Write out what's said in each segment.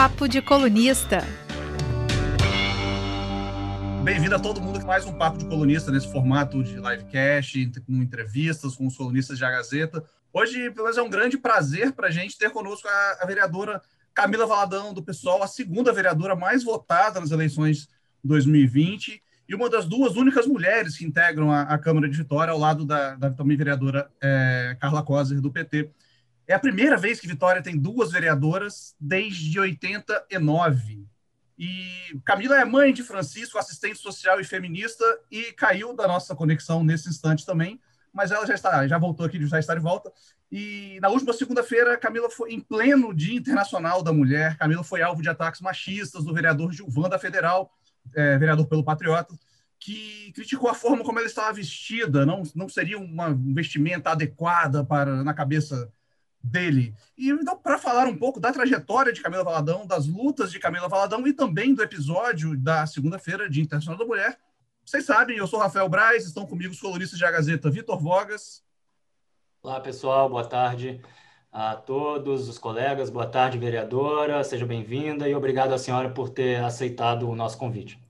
Papo de Colunista. Bem-vindo a todo mundo que mais um Papo de Colunista nesse formato de livecast, com entrevistas com os colunistas de A Gazeta. Hoje, pelo menos, é um grande prazer para a gente ter conosco a, a vereadora Camila Valadão, do PSOL, a segunda vereadora mais votada nas eleições 2020 e uma das duas únicas mulheres que integram a, a Câmara de Vitória, ao lado da, da também vereadora é, Carla Coser, do PT. É a primeira vez que Vitória tem duas vereadoras desde 89. E Camila é mãe de Francisco, assistente social e feminista, e caiu da nossa conexão nesse instante também, mas ela já está, já voltou aqui, já está de volta. E na última segunda-feira, Camila foi em pleno Dia Internacional da Mulher. Camila foi alvo de ataques machistas do vereador Gilvan da Federal, é, vereador pelo Patriota, que criticou a forma como ela estava vestida. Não, não seria uma vestimenta adequada para na cabeça dele. E então, para falar um pouco da trajetória de Camila Valadão, das lutas de Camila Valadão e também do episódio da segunda-feira de Internacional da Mulher, vocês sabem, eu sou Rafael Braz, estão comigo os colunistas de A Gazeta Vitor Vogas. Olá, pessoal, boa tarde a todos os colegas, boa tarde, vereadora, seja bem-vinda e obrigado à senhora por ter aceitado o nosso convite.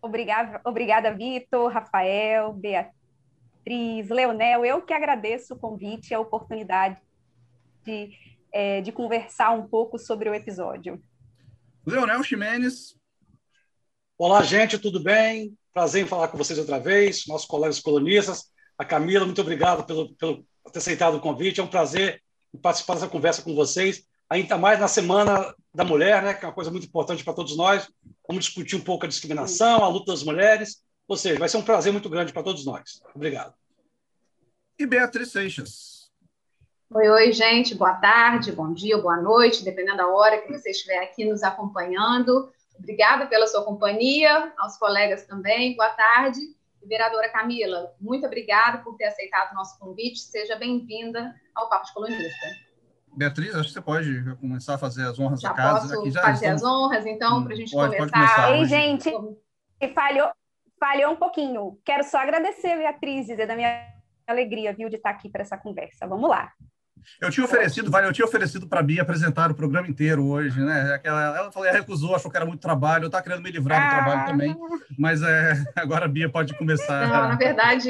Obrigada, obrigada Vitor, Rafael, Beatriz Beatriz, Leonel, eu que agradeço o convite e a oportunidade de, é, de conversar um pouco sobre o episódio. Leonel Ximenes. Olá, gente, tudo bem? Prazer em falar com vocês outra vez, nossos colegas colonistas. A Camila, muito obrigado pelo, pelo ter aceitado o convite. É um prazer participar dessa conversa com vocês, ainda mais na Semana da Mulher, né, que é uma coisa muito importante para todos nós. Vamos discutir um pouco a discriminação, a luta das mulheres ou seja, vai ser um prazer muito grande para todos nós. Obrigado. E Beatriz Seixas. Oi, oi, gente. Boa tarde, bom dia, boa noite, dependendo da hora que você estiver aqui nos acompanhando. Obrigada pela sua companhia, aos colegas também. Boa tarde. Vereadora Camila, muito obrigada por ter aceitado o nosso convite. Seja bem-vinda ao Papo de Colunista. Beatriz, acho que você pode começar a fazer as honras já da casa. Posso Aqui já fazer estamos... as honras, então, para a gente pode, começar. Pode começar Ei, gente, falhou, falhou um pouquinho. Quero só agradecer, Beatriz, dizer da minha alegria, viu, de estar aqui para essa conversa. Vamos lá. Eu tinha oferecido, vale, eu tinha oferecido para a Bia apresentar o programa inteiro hoje, né? Aquela, ela falou, ela recusou, achou que era muito trabalho, eu estava querendo me livrar do ah. trabalho também, mas é, agora a Bia pode começar. Não, na verdade,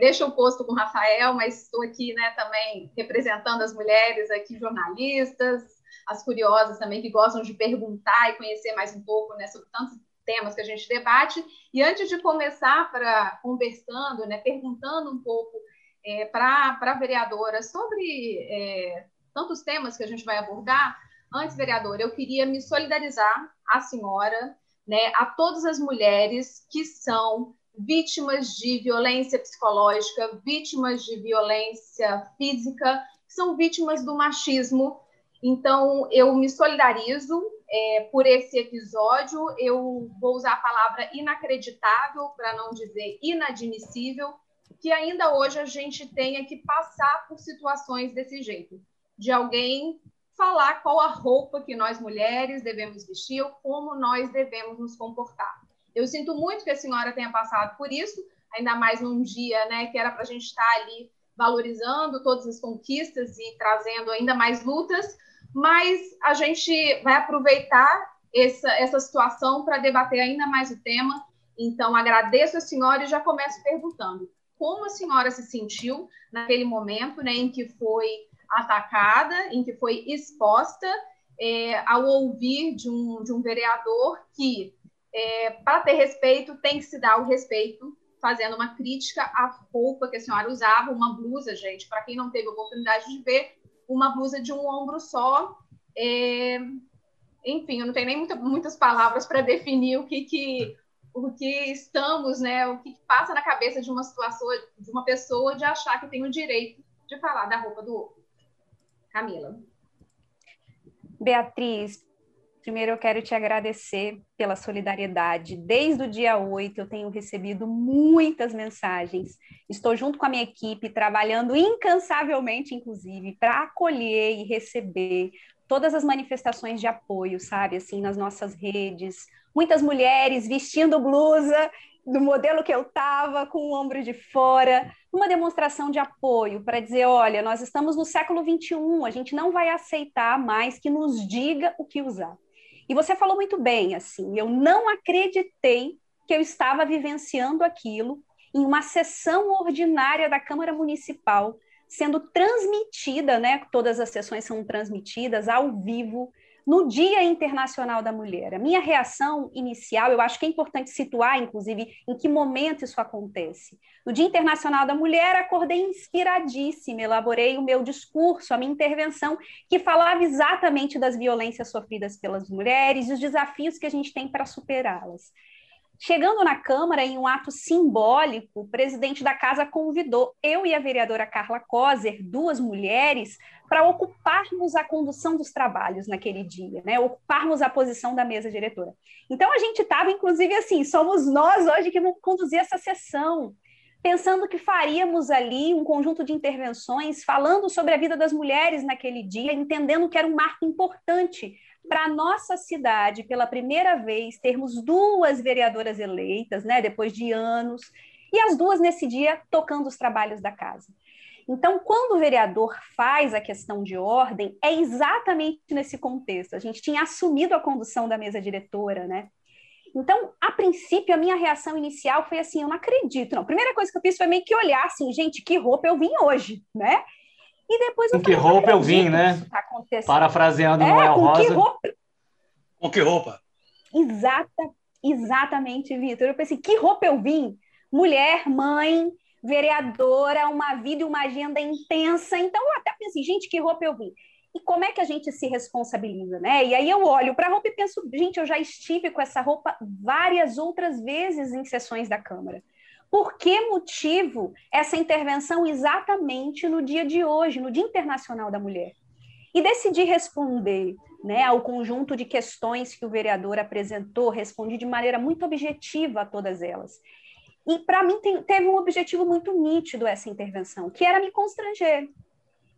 deixa o posto com o Rafael, mas estou aqui, né, também representando as mulheres aqui, jornalistas, as curiosas também que gostam de perguntar e conhecer mais um pouco, né, sobre tantos temas que a gente debate. E antes de começar para conversando, né, perguntando um pouco é, para a vereadora sobre é, tantos temas que a gente vai abordar, antes, vereadora, eu queria me solidarizar à senhora, né, a todas as mulheres que são vítimas de violência psicológica, vítimas de violência física, são vítimas do machismo. Então, eu me solidarizo é, por esse episódio. Eu vou usar a palavra inacreditável, para não dizer inadmissível, que ainda hoje a gente tenha que passar por situações desse jeito, de alguém falar qual a roupa que nós mulheres devemos vestir ou como nós devemos nos comportar. Eu sinto muito que a senhora tenha passado por isso, ainda mais num dia né, que era para a gente estar ali valorizando todas as conquistas e trazendo ainda mais lutas, mas a gente vai aproveitar essa, essa situação para debater ainda mais o tema. Então, agradeço a senhora e já começo perguntando como a senhora se sentiu naquele momento né, em que foi atacada, em que foi exposta é, ao ouvir de um, de um vereador que, é, para ter respeito, tem que se dar o respeito, fazendo uma crítica à roupa que a senhora usava, uma blusa, gente, para quem não teve oportunidade de ver, uma blusa de um ombro só. É... Enfim, eu não tenho nem muita, muitas palavras para definir o que, que o que estamos, né, o que passa na cabeça de uma situação, de uma pessoa de achar que tem o direito de falar da roupa do outro. Camila. Beatriz, Primeiro, eu quero te agradecer pela solidariedade. Desde o dia 8, eu tenho recebido muitas mensagens. Estou junto com a minha equipe, trabalhando incansavelmente, inclusive, para acolher e receber todas as manifestações de apoio, sabe? Assim, nas nossas redes. Muitas mulheres vestindo blusa do modelo que eu estava, com o ombro de fora, uma demonstração de apoio para dizer: olha, nós estamos no século XXI, a gente não vai aceitar mais que nos diga o que usar. E você falou muito bem, assim, eu não acreditei que eu estava vivenciando aquilo em uma sessão ordinária da Câmara Municipal, sendo transmitida, né? Todas as sessões são transmitidas ao vivo no Dia Internacional da Mulher. A minha reação inicial, eu acho que é importante situar, inclusive, em que momento isso acontece. No Dia Internacional da Mulher, acordei inspiradíssima, elaborei o meu discurso, a minha intervenção, que falava exatamente das violências sofridas pelas mulheres e os desafios que a gente tem para superá-las. Chegando na Câmara, em um ato simbólico, o presidente da casa convidou eu e a vereadora Carla Coser, duas mulheres, para ocuparmos a condução dos trabalhos naquele dia, né? ocuparmos a posição da mesa diretora. Então, a gente estava, inclusive, assim, somos nós hoje que vamos conduzir essa sessão, pensando que faríamos ali um conjunto de intervenções falando sobre a vida das mulheres naquele dia, entendendo que era um marco importante para nossa cidade, pela primeira vez, termos duas vereadoras eleitas, né, depois de anos, e as duas nesse dia tocando os trabalhos da casa. Então, quando o vereador faz a questão de ordem, é exatamente nesse contexto. A gente tinha assumido a condução da mesa diretora, né? Então, a princípio, a minha reação inicial foi assim: eu não acredito. Não. A primeira coisa que eu fiz foi meio que olhar assim, gente, que roupa eu vim hoje, né? E depois Com que roupa eu vim, né? Tá Parafraseando é, Noel com Rosa. Que roupa? Com que roupa? Exata, exatamente, Vitor. Eu pensei, que roupa eu vim? Mulher, mãe, vereadora, uma vida e uma agenda intensa. Então, eu até pensei, gente, que roupa eu vim? E como é que a gente se responsabiliza, né? E aí eu olho para a roupa e penso, gente, eu já estive com essa roupa várias outras vezes em sessões da Câmara. Por que motivo essa intervenção exatamente no dia de hoje, no Dia Internacional da Mulher? E decidi responder né, ao conjunto de questões que o vereador apresentou, respondi de maneira muito objetiva a todas elas. E para mim tem, teve um objetivo muito nítido essa intervenção, que era me constranger,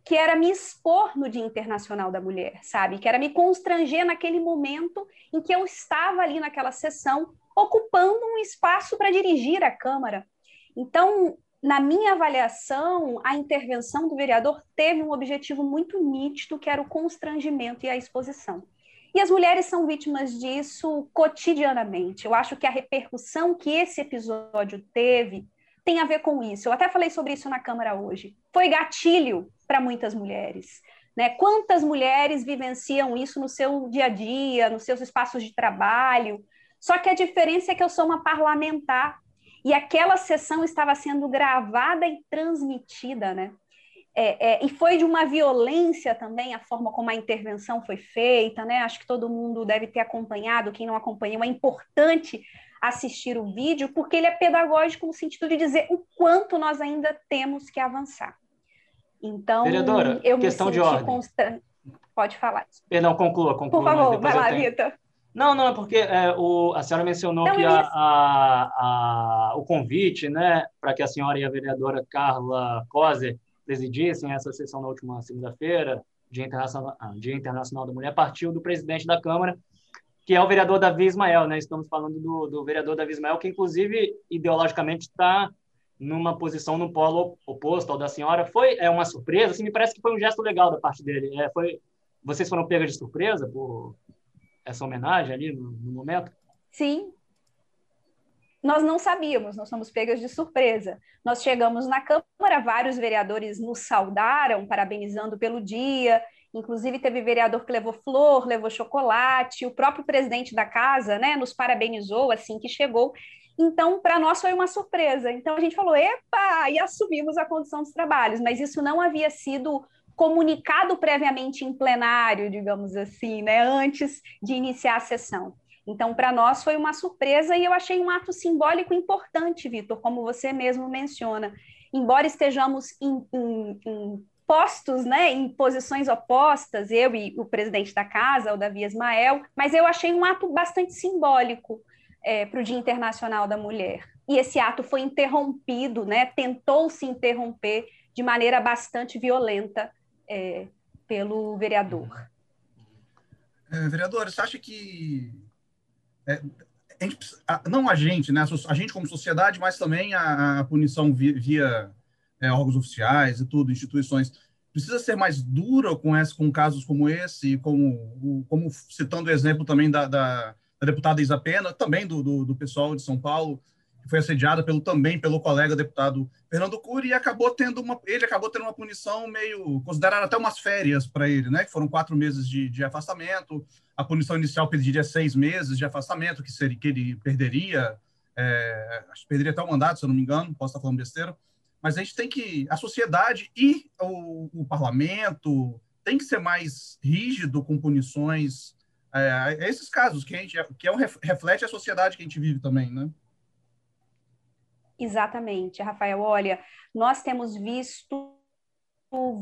que era me expor no Dia Internacional da Mulher, sabe? Que era me constranger naquele momento em que eu estava ali naquela sessão ocupando um espaço para dirigir a Câmara. Então, na minha avaliação, a intervenção do vereador teve um objetivo muito nítido, que era o constrangimento e a exposição. E as mulheres são vítimas disso cotidianamente. Eu acho que a repercussão que esse episódio teve tem a ver com isso. Eu até falei sobre isso na Câmara hoje. Foi gatilho para muitas mulheres. Né? Quantas mulheres vivenciam isso no seu dia a dia, nos seus espaços de trabalho, só que a diferença é que eu sou uma parlamentar e aquela sessão estava sendo gravada e transmitida, né? É, é, e foi de uma violência também a forma como a intervenção foi feita, né? Acho que todo mundo deve ter acompanhado, quem não acompanhou, é importante assistir o vídeo, porque ele é pedagógico no sentido de dizer o quanto nós ainda temos que avançar. Então, Vereadora, eu questão de ordem. Constra... Pode falar. Perdão, conclua, conclua. Por favor, vai lá, tenho... Vitor. Não, não, é porque é, o, a senhora mencionou não, que a, a, a, o convite né, para que a senhora e a vereadora Carla Coser presidissem essa sessão na última segunda-feira, Dia Internacional, ah, Dia Internacional da Mulher, partiu do presidente da Câmara, que é o vereador Davi Ismael. Né? Estamos falando do, do vereador Davi Ismael, que inclusive ideologicamente está numa posição no polo oposto ao da senhora. Foi é uma surpresa, assim, me parece que foi um gesto legal da parte dele. É, foi, vocês foram pegas de surpresa por essa homenagem ali no, no momento? Sim, nós não sabíamos, nós fomos pegas de surpresa. Nós chegamos na Câmara, vários vereadores nos saudaram, parabenizando pelo dia. Inclusive, teve vereador que levou flor, levou chocolate, o próprio presidente da casa né, nos parabenizou assim que chegou. Então, para nós foi uma surpresa. Então, a gente falou, epa, e assumimos a condição dos trabalhos, mas isso não havia sido comunicado previamente em plenário, digamos assim, né, antes de iniciar a sessão. Então, para nós foi uma surpresa e eu achei um ato simbólico importante, Vitor, como você mesmo menciona. Embora estejamos em, em, em postos, né, em posições opostas, eu e o presidente da casa, o Davi Ismael, mas eu achei um ato bastante simbólico é, para o Dia Internacional da Mulher. E esse ato foi interrompido, né, tentou se interromper de maneira bastante violenta é, pelo vereador. É, vereador, você acha que é, a gente, não a gente, né, a gente como sociedade, mas também a, a punição via, via é, órgãos oficiais e tudo, instituições, precisa ser mais dura com, esse, com casos como esse, como, como citando o exemplo também da, da, da deputada Isa Pena, também do, do, do, pessoal de São Paulo, que foi assediada pelo, também pelo colega deputado Fernando Cury, e acabou tendo uma, ele acabou tendo uma punição meio, consideraram até umas férias para ele, né, que foram quatro meses de, de afastamento, a punição inicial pediria seis meses de afastamento, que, seria, que ele perderia, é, acho que perderia até o mandato, se eu não me engano, posso estar falando besteira, mas a gente tem que, a sociedade e o, o parlamento tem que ser mais rígido com punições é, a esses casos, que, a gente, que é um, reflete a sociedade que a gente vive também, né? Exatamente, Rafael. Olha, nós temos visto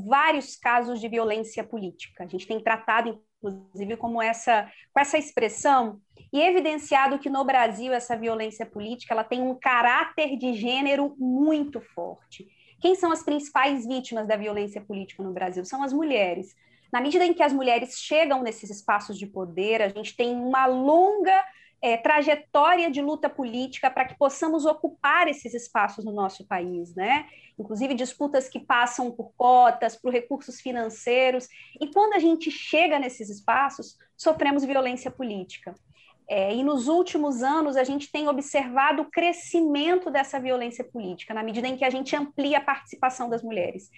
vários casos de violência política. A gente tem tratado, inclusive, como essa, com essa expressão e evidenciado que no Brasil essa violência política ela tem um caráter de gênero muito forte. Quem são as principais vítimas da violência política no Brasil? São as mulheres. Na medida em que as mulheres chegam nesses espaços de poder, a gente tem uma longa é, trajetória de luta política para que possamos ocupar esses espaços no nosso país, né? Inclusive disputas que passam por cotas, por recursos financeiros. E quando a gente chega nesses espaços, sofremos violência política. É, e nos últimos anos, a gente tem observado o crescimento dessa violência política, na medida em que a gente amplia a participação das mulheres.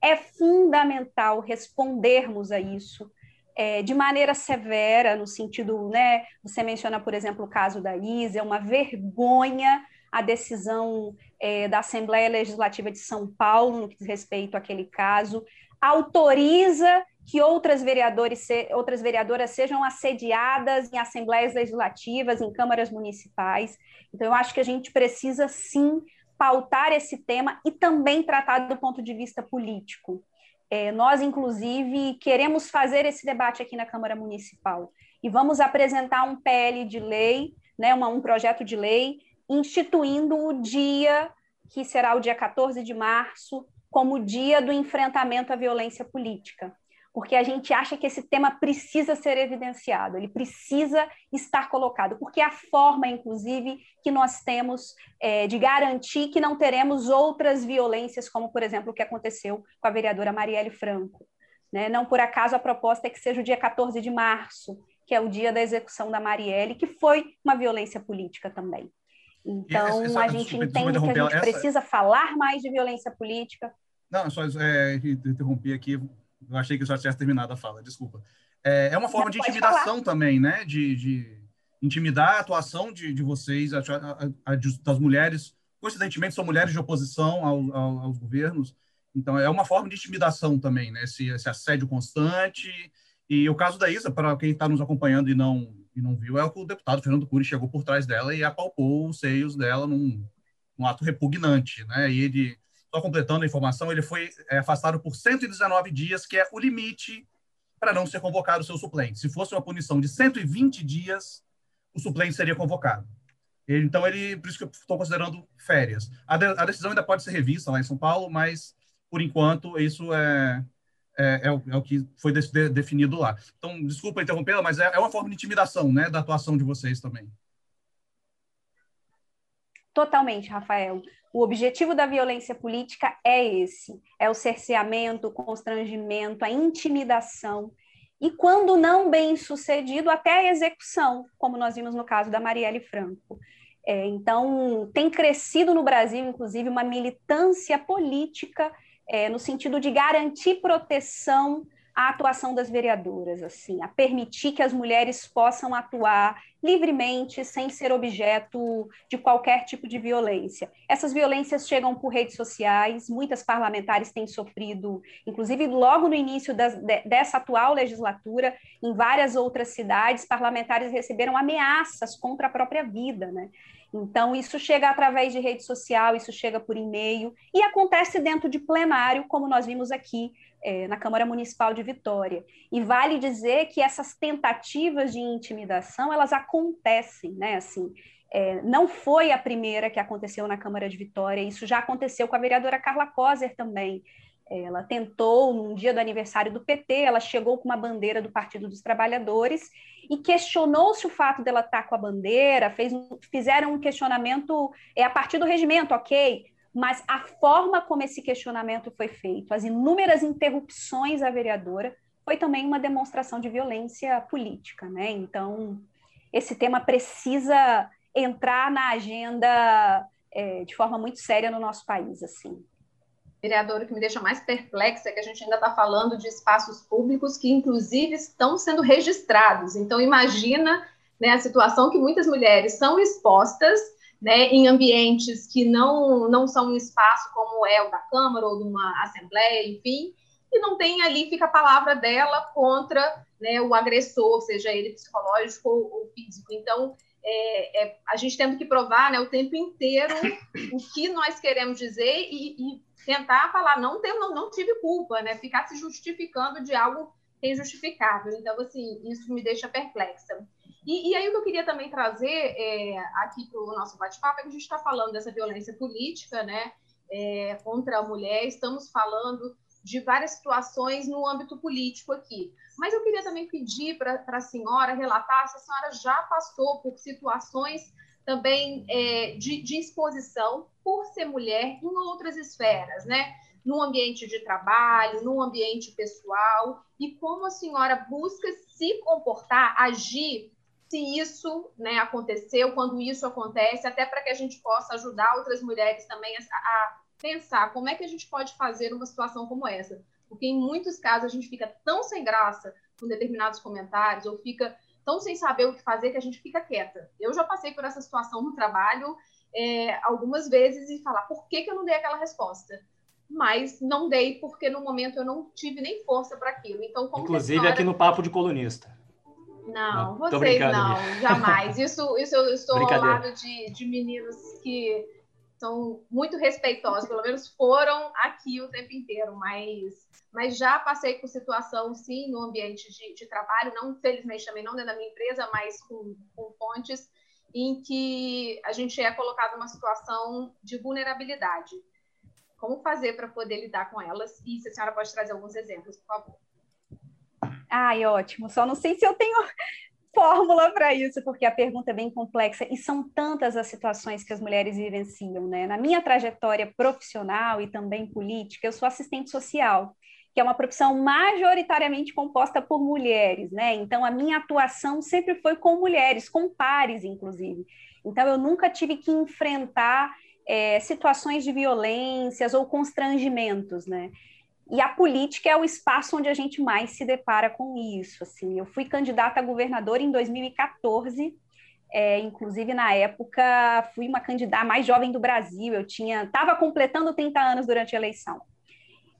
É fundamental respondermos a isso é, de maneira severa, no sentido, né? Você menciona, por exemplo, o caso da Isa, é uma vergonha a decisão é, da Assembleia Legislativa de São Paulo no que diz respeito àquele caso, autoriza que outras, vereadores, outras vereadoras sejam assediadas em assembleias legislativas, em câmaras municipais. Então, eu acho que a gente precisa, sim, pautar esse tema e também tratar do ponto de vista político. É, nós, inclusive, queremos fazer esse debate aqui na Câmara Municipal e vamos apresentar um PL de lei, né, uma, um projeto de lei, instituindo o dia, que será o dia 14 de março, como dia do enfrentamento à violência política porque a gente acha que esse tema precisa ser evidenciado, ele precisa estar colocado, porque é a forma, inclusive, que nós temos é, de garantir que não teremos outras violências, como, por exemplo, o que aconteceu com a vereadora Marielle Franco. Né? Não por acaso a proposta é que seja o dia 14 de março, que é o dia da execução da Marielle, que foi uma violência política também. Então, essa, essa, a gente desculpa, entende desculpa que a gente essa... precisa falar mais de violência política. Não, só é, interrompi aqui, eu achei que já tinha terminado a fala, desculpa. É, é uma forma de intimidação falar. também, né? De, de, intimidar a atuação de, de vocês, a, a, a, das mulheres. Coincidentemente, são mulheres de oposição ao, ao, aos governos. Então, é uma forma de intimidação também, né? Esse, esse assédio constante. E o caso da Isa, para quem está nos acompanhando e não, e não viu, é que o deputado Fernando Cury chegou por trás dela e apalpou os seios dela num, num ato repugnante, né? E ele só completando a informação, ele foi é, afastado por 119 dias, que é o limite para não ser convocado o seu suplente. Se fosse uma punição de 120 dias, o suplente seria convocado. Então, ele, por isso que eu estou considerando férias. A, de, a, decisão ainda pode ser revista lá em São Paulo, mas, por enquanto, isso é, é, é, o, é o, que foi de, de, definido lá. Então, desculpa interrompê-la, mas é, é, uma forma de intimidação né, da atuação de vocês também. Totalmente, Rafael. O objetivo da violência política é esse: é o cerceamento, o constrangimento, a intimidação e, quando não bem sucedido, até a execução, como nós vimos no caso da Marielle Franco. É, então, tem crescido no Brasil, inclusive, uma militância política é, no sentido de garantir proteção a atuação das vereadoras, assim, a permitir que as mulheres possam atuar livremente, sem ser objeto de qualquer tipo de violência. Essas violências chegam por redes sociais, muitas parlamentares têm sofrido, inclusive logo no início das, de, dessa atual legislatura, em várias outras cidades, parlamentares receberam ameaças contra a própria vida, né? Então, isso chega através de rede social, isso chega por e-mail e acontece dentro de plenário, como nós vimos aqui é, na Câmara Municipal de Vitória. E vale dizer que essas tentativas de intimidação, elas acontecem, né? Assim, é, não foi a primeira que aconteceu na Câmara de Vitória, isso já aconteceu com a vereadora Carla Coser também. Ela tentou, num dia do aniversário do PT, ela chegou com uma bandeira do Partido dos Trabalhadores e questionou-se o fato dela estar com a bandeira, fez, fizeram um questionamento é a partir do regimento, ok, mas a forma como esse questionamento foi feito, as inúmeras interrupções à vereadora, foi também uma demonstração de violência política, né? Então, esse tema precisa entrar na agenda é, de forma muito séria no nosso país, assim. Vereador, o que me deixa mais perplexa é que a gente ainda está falando de espaços públicos que, inclusive, estão sendo registrados. Então, imagina né, a situação que muitas mulheres são expostas né, em ambientes que não, não são um espaço como é o da Câmara ou de uma Assembleia, enfim, e não tem ali, fica a palavra dela contra né, o agressor, seja ele psicológico ou, físico. Então, é, é, a gente tendo que provar né, o tempo inteiro o que nós queremos dizer e, e tentar falar, não, tem, não, não tive culpa, né? Ficar se justificando de algo injustificável. Então, assim, isso me deixa perplexa. E, e aí, o que eu queria também trazer é, aqui para o nosso bate-papo é que a gente está falando dessa violência política, né? É, contra a mulher, estamos falando de várias situações no âmbito político aqui. Mas eu queria também pedir para a senhora relatar se a senhora já passou por situações também é, de, de exposição por ser mulher em outras esferas, né? No ambiente de trabalho, no ambiente pessoal, e como a senhora busca se comportar, agir se isso né, aconteceu, quando isso acontece, até para que a gente possa ajudar outras mulheres também a, a pensar como é que a gente pode fazer uma situação como essa. Porque em muitos casos a gente fica tão sem graça com determinados comentários, ou fica tão sem saber o que fazer que a gente fica quieta. Eu já passei por essa situação no trabalho é, algumas vezes e falar por que, que eu não dei aquela resposta. Mas não dei porque no momento eu não tive nem força para aquilo. Então, Inclusive senhora... aqui no Papo de Colunista. Não, não vocês não, jamais. Isso, isso eu estou ao lado de, de meninos que são muito respeitosos, pelo menos foram aqui o tempo inteiro, mas, mas já passei por situação, sim, no ambiente de, de trabalho, não, infelizmente também não dentro da minha empresa, mas com, com fontes, em que a gente é colocado numa situação de vulnerabilidade. Como fazer para poder lidar com elas? E se a senhora pode trazer alguns exemplos, por favor. Ai, ótimo. Só não sei se eu tenho fórmula para isso, porque a pergunta é bem complexa e são tantas as situações que as mulheres vivenciam, né? Na minha trajetória profissional e também política, eu sou assistente social, que é uma profissão majoritariamente composta por mulheres, né? Então a minha atuação sempre foi com mulheres, com pares, inclusive. Então eu nunca tive que enfrentar é, situações de violências ou constrangimentos, né? E a política é o espaço onde a gente mais se depara com isso. Assim, eu fui candidata a governadora em 2014. É, inclusive na época fui uma candidata mais jovem do Brasil. Eu tinha, estava completando 30 anos durante a eleição.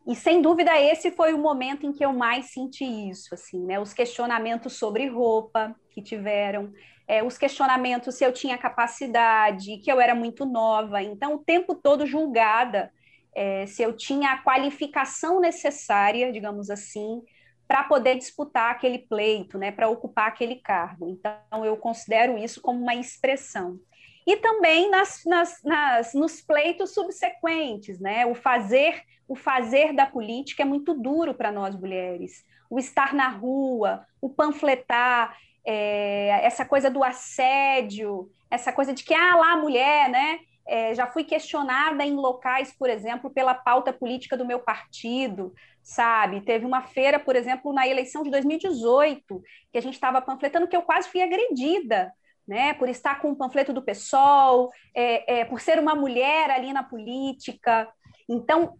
E sem dúvida esse foi o momento em que eu mais senti isso, assim, né? Os questionamentos sobre roupa que tiveram, é, os questionamentos se eu tinha capacidade, que eu era muito nova. Então o tempo todo julgada é, se eu tinha a qualificação necessária, digamos assim, para poder disputar aquele pleito, né, para ocupar aquele cargo. Então, eu considero isso como uma expressão. E também nas, nas, nas, nos pleitos subsequentes, né? O fazer, o fazer da política é muito duro para nós mulheres. O estar na rua, o panfletar, é, essa coisa do assédio, essa coisa de que ah lá mulher, né? É, já fui questionada em locais, por exemplo, pela pauta política do meu partido, sabe? Teve uma feira, por exemplo, na eleição de 2018, que a gente estava panfletando, que eu quase fui agredida, né? Por estar com o panfleto do PSOL, é, é, por ser uma mulher ali na política. Então,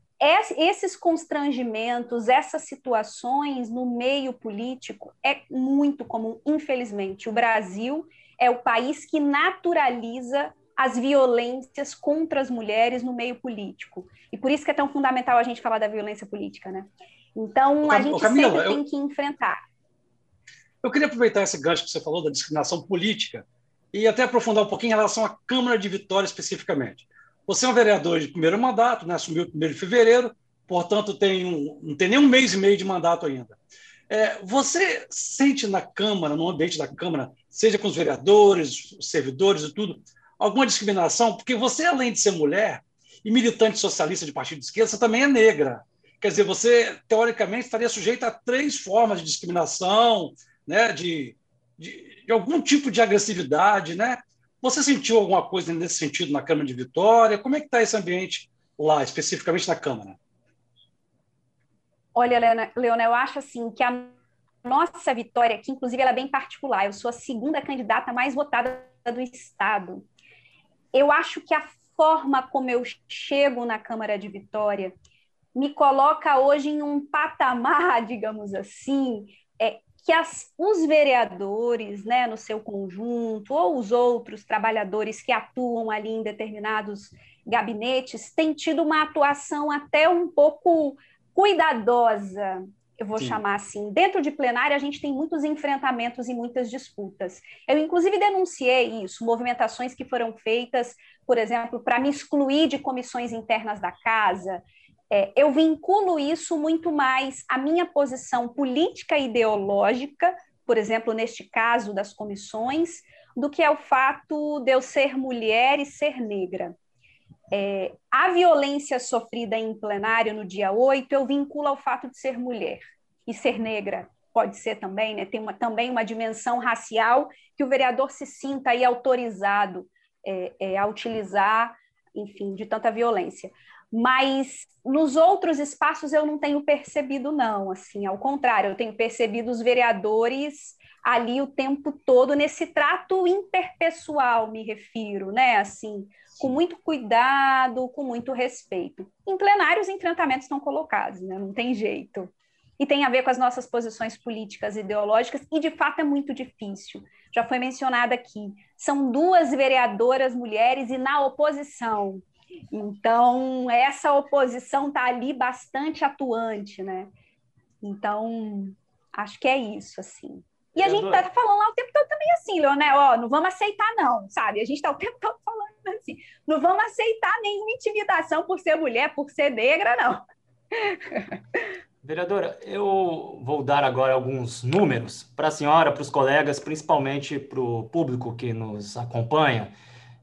esses constrangimentos, essas situações no meio político é muito comum, infelizmente. O Brasil é o país que naturaliza as violências contra as mulheres no meio político. E por isso que é tão fundamental a gente falar da violência política, né? Então, a gente Camila, sempre eu, tem que enfrentar. Eu queria aproveitar esse gancho que você falou da discriminação política e até aprofundar um pouquinho em relação à Câmara de Vitória especificamente. Você é um vereador de primeiro mandato, né? assumiu o 1 de fevereiro, portanto, tem um, não tem nem um mês e meio de mandato ainda. É, você sente na Câmara, no ambiente da Câmara, seja com os vereadores, os servidores e tudo, alguma discriminação, porque você, além de ser mulher e militante socialista de partido de esquerda, você também é negra. quer dizer, você teoricamente estaria sujeito a três formas de discriminação, né, de, de, de algum tipo de agressividade, né? Você sentiu alguma coisa nesse sentido na Câmara de Vitória? Como é que está esse ambiente lá, especificamente na Câmara? Olha, Leona, eu acho assim que a nossa vitória, que inclusive ela é bem particular, eu sou a segunda candidata mais votada do Estado. Eu acho que a forma como eu chego na Câmara de Vitória me coloca hoje em um patamar, digamos assim, é, que as, os vereadores, né, no seu conjunto, ou os outros trabalhadores que atuam ali em determinados gabinetes, têm tido uma atuação até um pouco cuidadosa, eu vou Sim. chamar assim. Dentro de plenária, a gente tem muitos enfrentamentos e muitas disputas. Eu, inclusive, denunciei isso, movimentações que foram feitas, por exemplo, para me excluir de comissões internas da casa, é, eu vinculo isso muito mais à minha posição política e ideológica, por exemplo, neste caso das comissões, do que ao fato de eu ser mulher e ser negra. É, a violência sofrida em plenário no dia 8 eu vinculo ao fato de ser mulher e ser negra. Pode ser também, né? tem uma, também uma dimensão racial que o vereador se sinta aí autorizado é, é, a utilizar, enfim, de tanta violência mas nos outros espaços eu não tenho percebido, não. Assim, ao contrário, eu tenho percebido os vereadores ali o tempo todo nesse trato interpessoal, me refiro, né? Assim, com muito cuidado, com muito respeito. Em plenário, os enfrentamentos estão colocados, né? Não tem jeito. E tem a ver com as nossas posições políticas e ideológicas, e de fato é muito difícil. Já foi mencionado aqui. São duas vereadoras mulheres e na oposição então, essa oposição está ali bastante atuante, né? Então, acho que é isso, assim. E a gente está falando lá o tempo todo também assim, Leonel, ó, não vamos aceitar não, sabe? A gente está o tempo todo falando assim, não vamos aceitar nenhuma intimidação por ser mulher, por ser negra, não. Vereadora, eu vou dar agora alguns números para a senhora, para os colegas, principalmente para o público que nos acompanha,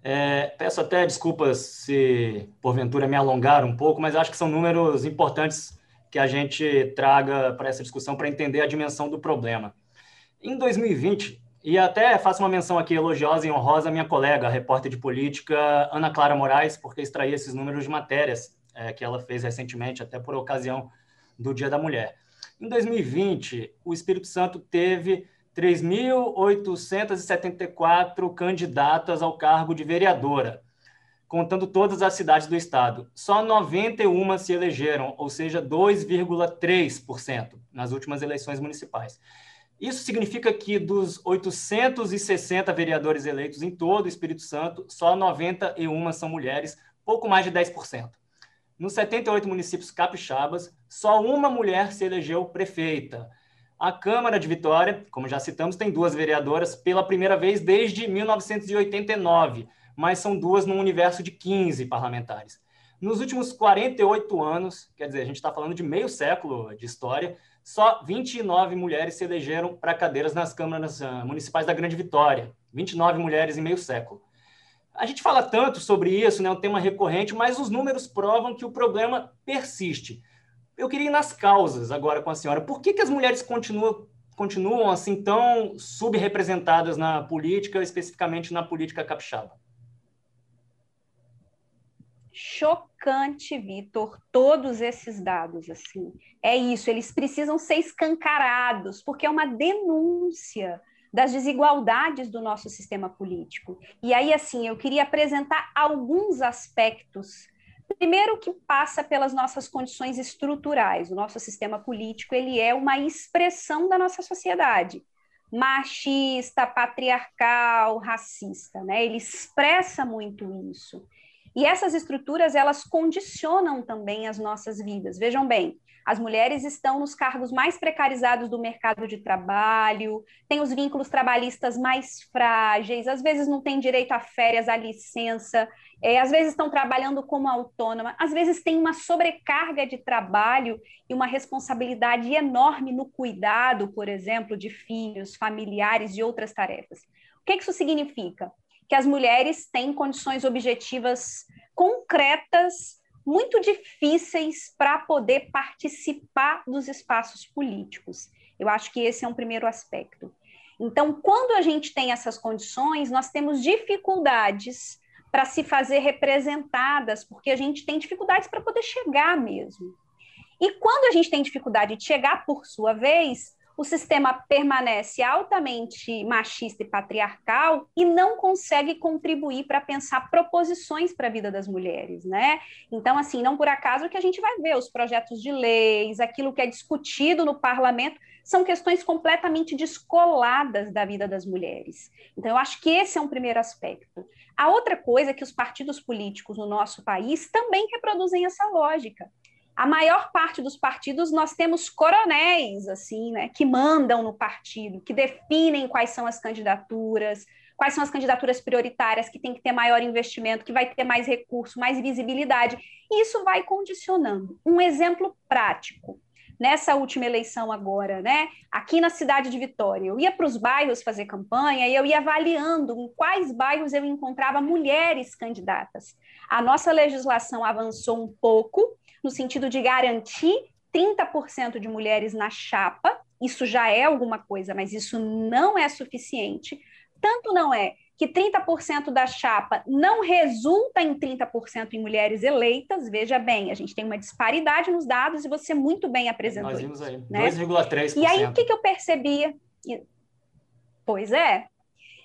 é, peço até desculpas se porventura me alongar um pouco, mas acho que são números importantes que a gente traga para essa discussão para entender a dimensão do problema. Em 2020, e até faço uma menção aqui elogiosa e honrosa à minha colega, a repórter de política Ana Clara Moraes, porque extraí esses números de matérias é, que ela fez recentemente, até por ocasião do Dia da Mulher. Em 2020, o Espírito Santo teve 3.874 candidatas ao cargo de vereadora, contando todas as cidades do estado. Só 91 se elegeram, ou seja, 2,3% nas últimas eleições municipais. Isso significa que dos 860 vereadores eleitos em todo o Espírito Santo, só 91 são mulheres, pouco mais de 10%. Nos 78 municípios capixabas, só uma mulher se elegeu prefeita. A Câmara de Vitória, como já citamos, tem duas vereadoras pela primeira vez desde 1989, mas são duas num universo de 15 parlamentares. Nos últimos 48 anos, quer dizer, a gente está falando de meio século de história, só 29 mulheres se elegeram para cadeiras nas câmaras uh, municipais da Grande Vitória. 29 mulheres em meio século. A gente fala tanto sobre isso, né, é um tema recorrente, mas os números provam que o problema persiste eu queria ir nas causas agora com a senhora. Por que, que as mulheres continuam, continuam assim tão subrepresentadas na política, especificamente na política capixaba? Chocante, Vitor, todos esses dados assim. É isso, eles precisam ser escancarados, porque é uma denúncia das desigualdades do nosso sistema político. E aí, assim, eu queria apresentar alguns aspectos Primeiro que passa pelas nossas condições estruturais. O nosso sistema político, ele é uma expressão da nossa sociedade. Machista, patriarcal, racista, né? Ele expressa muito isso. E essas estruturas, elas condicionam também as nossas vidas. Vejam bem, as mulheres estão nos cargos mais precarizados do mercado de trabalho, têm os vínculos trabalhistas mais frágeis, às vezes não têm direito a férias, a licença, é, às vezes estão trabalhando como autônoma, às vezes têm uma sobrecarga de trabalho e uma responsabilidade enorme no cuidado, por exemplo, de filhos, familiares e outras tarefas. O que isso significa? Que as mulheres têm condições objetivas concretas muito difíceis para poder participar dos espaços políticos. Eu acho que esse é um primeiro aspecto. Então, quando a gente tem essas condições, nós temos dificuldades para se fazer representadas, porque a gente tem dificuldades para poder chegar mesmo. E quando a gente tem dificuldade de chegar, por sua vez, o sistema permanece altamente machista e patriarcal e não consegue contribuir para pensar proposições para a vida das mulheres, né? Então, assim, não por acaso que a gente vai ver os projetos de leis, aquilo que é discutido no parlamento, são questões completamente descoladas da vida das mulheres. Então, eu acho que esse é um primeiro aspecto. A outra coisa é que os partidos políticos no nosso país também reproduzem essa lógica a maior parte dos partidos nós temos coronéis assim, né, que mandam no partido, que definem quais são as candidaturas, quais são as candidaturas prioritárias que tem que ter maior investimento, que vai ter mais recurso, mais visibilidade. E isso vai condicionando. Um exemplo prático. Nessa última eleição agora, né? Aqui na cidade de Vitória, eu ia para os bairros fazer campanha e eu ia avaliando em quais bairros eu encontrava mulheres candidatas. A nossa legislação avançou um pouco, no sentido de garantir 30% de mulheres na chapa. Isso já é alguma coisa, mas isso não é suficiente. Tanto não é que 30% da chapa não resulta em 30% em mulheres eleitas. Veja bem, a gente tem uma disparidade nos dados e você muito bem apresentou. Nós vimos aí, né? 2,3%. E aí, o que, que eu percebia? Pois é.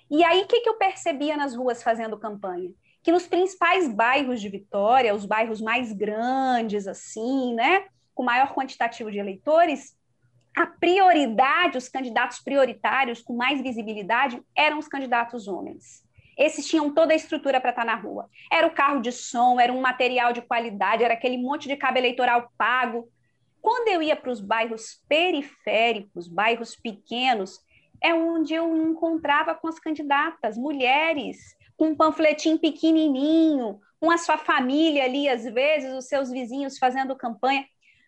E aí, o que, que eu percebia nas ruas fazendo campanha? que nos principais bairros de Vitória, os bairros mais grandes, assim, né, com maior quantitativo de eleitores, a prioridade, os candidatos prioritários com mais visibilidade eram os candidatos homens. Esses tinham toda a estrutura para estar na rua. Era o carro de som, era um material de qualidade, era aquele monte de cabo eleitoral pago. Quando eu ia para os bairros periféricos, bairros pequenos, é onde eu encontrava com as candidatas, mulheres, com um panfletinho pequenininho, com a sua família ali, às vezes, os seus vizinhos fazendo campanha.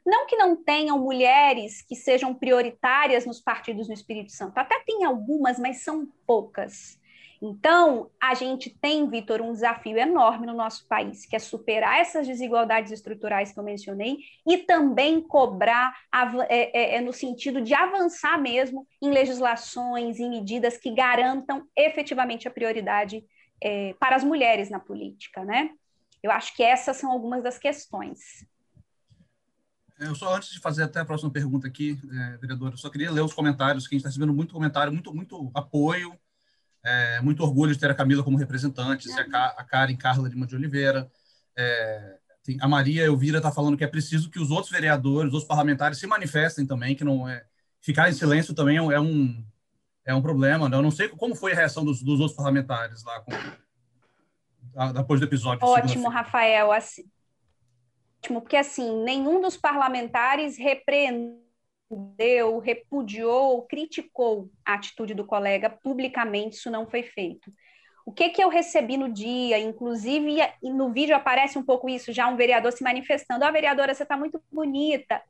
Não que não tenham mulheres que sejam prioritárias nos partidos no Espírito Santo, até tem algumas, mas são poucas. Então, a gente tem, Vitor, um desafio enorme no nosso país, que é superar essas desigualdades estruturais que eu mencionei e também cobrar é, é, é, no sentido de avançar mesmo em legislações, em medidas que garantam efetivamente a prioridade é, para as mulheres na política, né? Eu acho que essas são algumas das questões. É, eu só, antes de fazer até a próxima pergunta aqui, é, vereadora, eu só queria ler os comentários, que a gente está recebendo muito comentário, muito, muito apoio, é, muito orgulho de ter a Camila como representante, uhum. a, a Karen Carla Lima de Oliveira, é, tem, a Maria Elvira está falando que é preciso que os outros vereadores, os outros parlamentares se manifestem também, que não é ficar em silêncio também é um, é um é um problema. Né? Eu não sei como foi a reação dos, dos outros parlamentares lá com, depois do episódio. Ótimo, Rafael. Assim, porque assim, nenhum dos parlamentares repreendeu, repudiou, criticou a atitude do colega publicamente, isso não foi feito. O que, que eu recebi no dia, inclusive no vídeo aparece um pouco isso, já um vereador se manifestando, ó, oh, vereadora, você está muito bonita,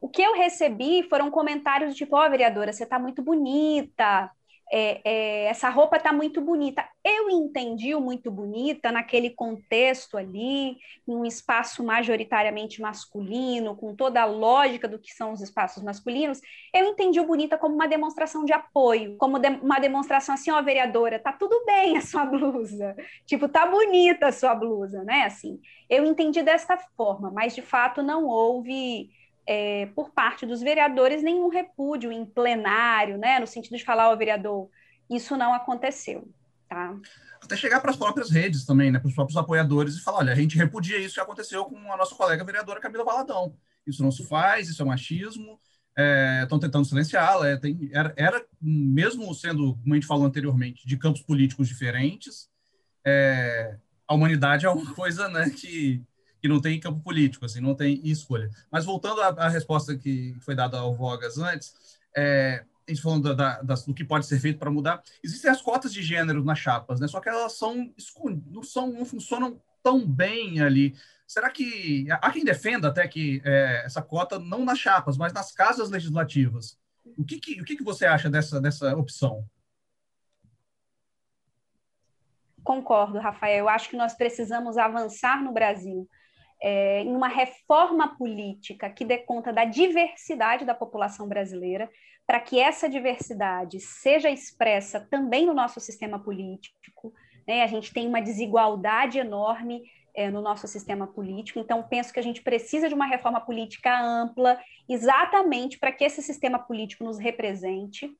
o que eu recebi foram comentários tipo, ó, oh, vereadora, você está muito bonita, é, é, essa roupa está muito bonita. Eu entendi o muito bonita naquele contexto ali, em um espaço majoritariamente masculino, com toda a lógica do que são os espaços masculinos. Eu entendi o bonita como uma demonstração de apoio, como de, uma demonstração assim, ó, vereadora, tá tudo bem a sua blusa, tipo, tá bonita a sua blusa, né? Assim, eu entendi desta forma, mas de fato não houve é, por parte dos vereadores nenhum repúdio em plenário, né, no sentido de falar ao vereador, isso não aconteceu. Tá? Até chegar para as próprias redes também, né, para os próprios apoiadores e falar, olha, a gente repudia isso que aconteceu com a nossa colega vereadora Camila Valadão. Isso não se faz, isso é machismo, estão é, tentando silenciá-la. É, era, era, mesmo sendo, como a gente falou anteriormente, de campos políticos diferentes, é, a humanidade é uma coisa né, que que não tem campo político, assim, não tem escolha. Mas voltando à, à resposta que foi dada ao Vogas antes, é, a gente falando da, da, do que pode ser feito para mudar, existem as cotas de gênero nas chapas, né? Só que elas são não são não funcionam tão bem ali. Será que há quem defenda até que é, essa cota não nas chapas, mas nas casas legislativas? O que, que o que, que você acha dessa dessa opção? Concordo, Rafael. Eu acho que nós precisamos avançar no Brasil é, em uma reforma política que dê conta da diversidade da população brasileira, para que essa diversidade seja expressa também no nosso sistema político. Né? A gente tem uma desigualdade enorme é, no nosso sistema político, então penso que a gente precisa de uma reforma política ampla, exatamente para que esse sistema político nos represente.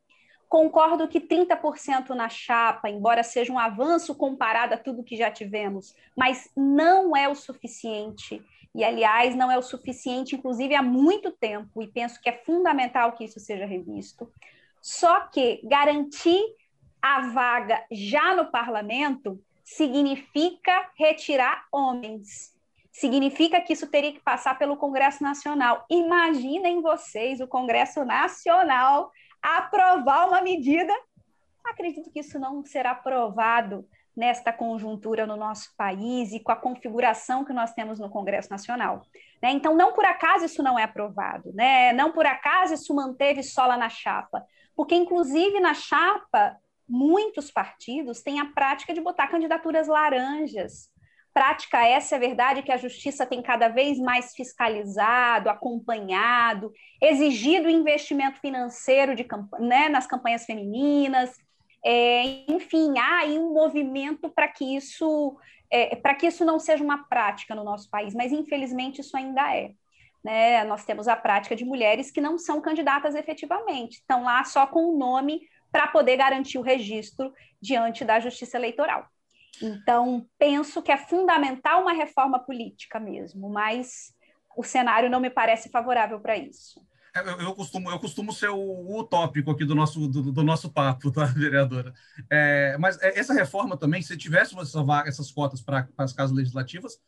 Concordo que 30% na chapa, embora seja um avanço comparado a tudo que já tivemos, mas não é o suficiente. E, aliás, não é o suficiente, inclusive, há muito tempo, e penso que é fundamental que isso seja revisto. Só que garantir a vaga já no parlamento significa retirar homens. Significa que isso teria que passar pelo Congresso Nacional. Imaginem vocês o Congresso Nacional aprovar uma medida. Acredito que isso não será aprovado nesta conjuntura no nosso país e com a configuração que nós temos no Congresso Nacional. Né? Então, não por acaso isso não é aprovado, né? não por acaso isso manteve só lá na chapa, porque, inclusive, na chapa, muitos partidos têm a prática de botar candidaturas laranjas, prática essa é verdade que a justiça tem cada vez mais fiscalizado, acompanhado, exigido investimento financeiro de, né, nas campanhas femininas. É, enfim, há aí um movimento para que isso é, para que isso não seja uma prática no nosso país, mas infelizmente isso ainda é. Né? Nós temos a prática de mulheres que não são candidatas efetivamente, estão lá só com o nome para poder garantir o registro diante da Justiça Eleitoral. Então, penso que é fundamental uma reforma política mesmo, mas o cenário não me parece favorável para isso. É, eu, eu, costumo, eu costumo ser o, o tópico aqui do nosso, do, do nosso papo, tá, vereadora? É, mas é, essa reforma também, se tivéssemos essa essas cotas para as casas legislativas,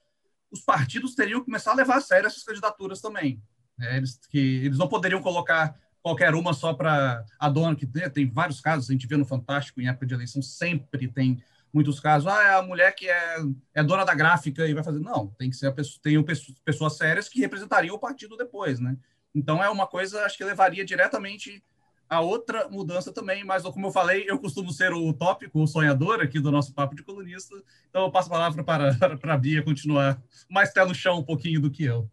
os partidos teriam que começar a levar a sério essas candidaturas também. Né? Eles, que, eles não poderiam colocar qualquer uma só para a dona, que tem, tem vários casos, a gente vê no Fantástico, em época de eleição, sempre tem muitos casos, ah, é a mulher que é, é dona da gráfica e vai fazer. Não, tem que ser a pessoa, tem pessoas sérias que representariam o partido depois, né? Então é uma coisa, acho que levaria diretamente a outra mudança também, mas como eu falei, eu costumo ser o tópico, o sonhador aqui do nosso papo de colunista, então eu passo a palavra para, para a Bia continuar mais pé no chão um pouquinho do que eu.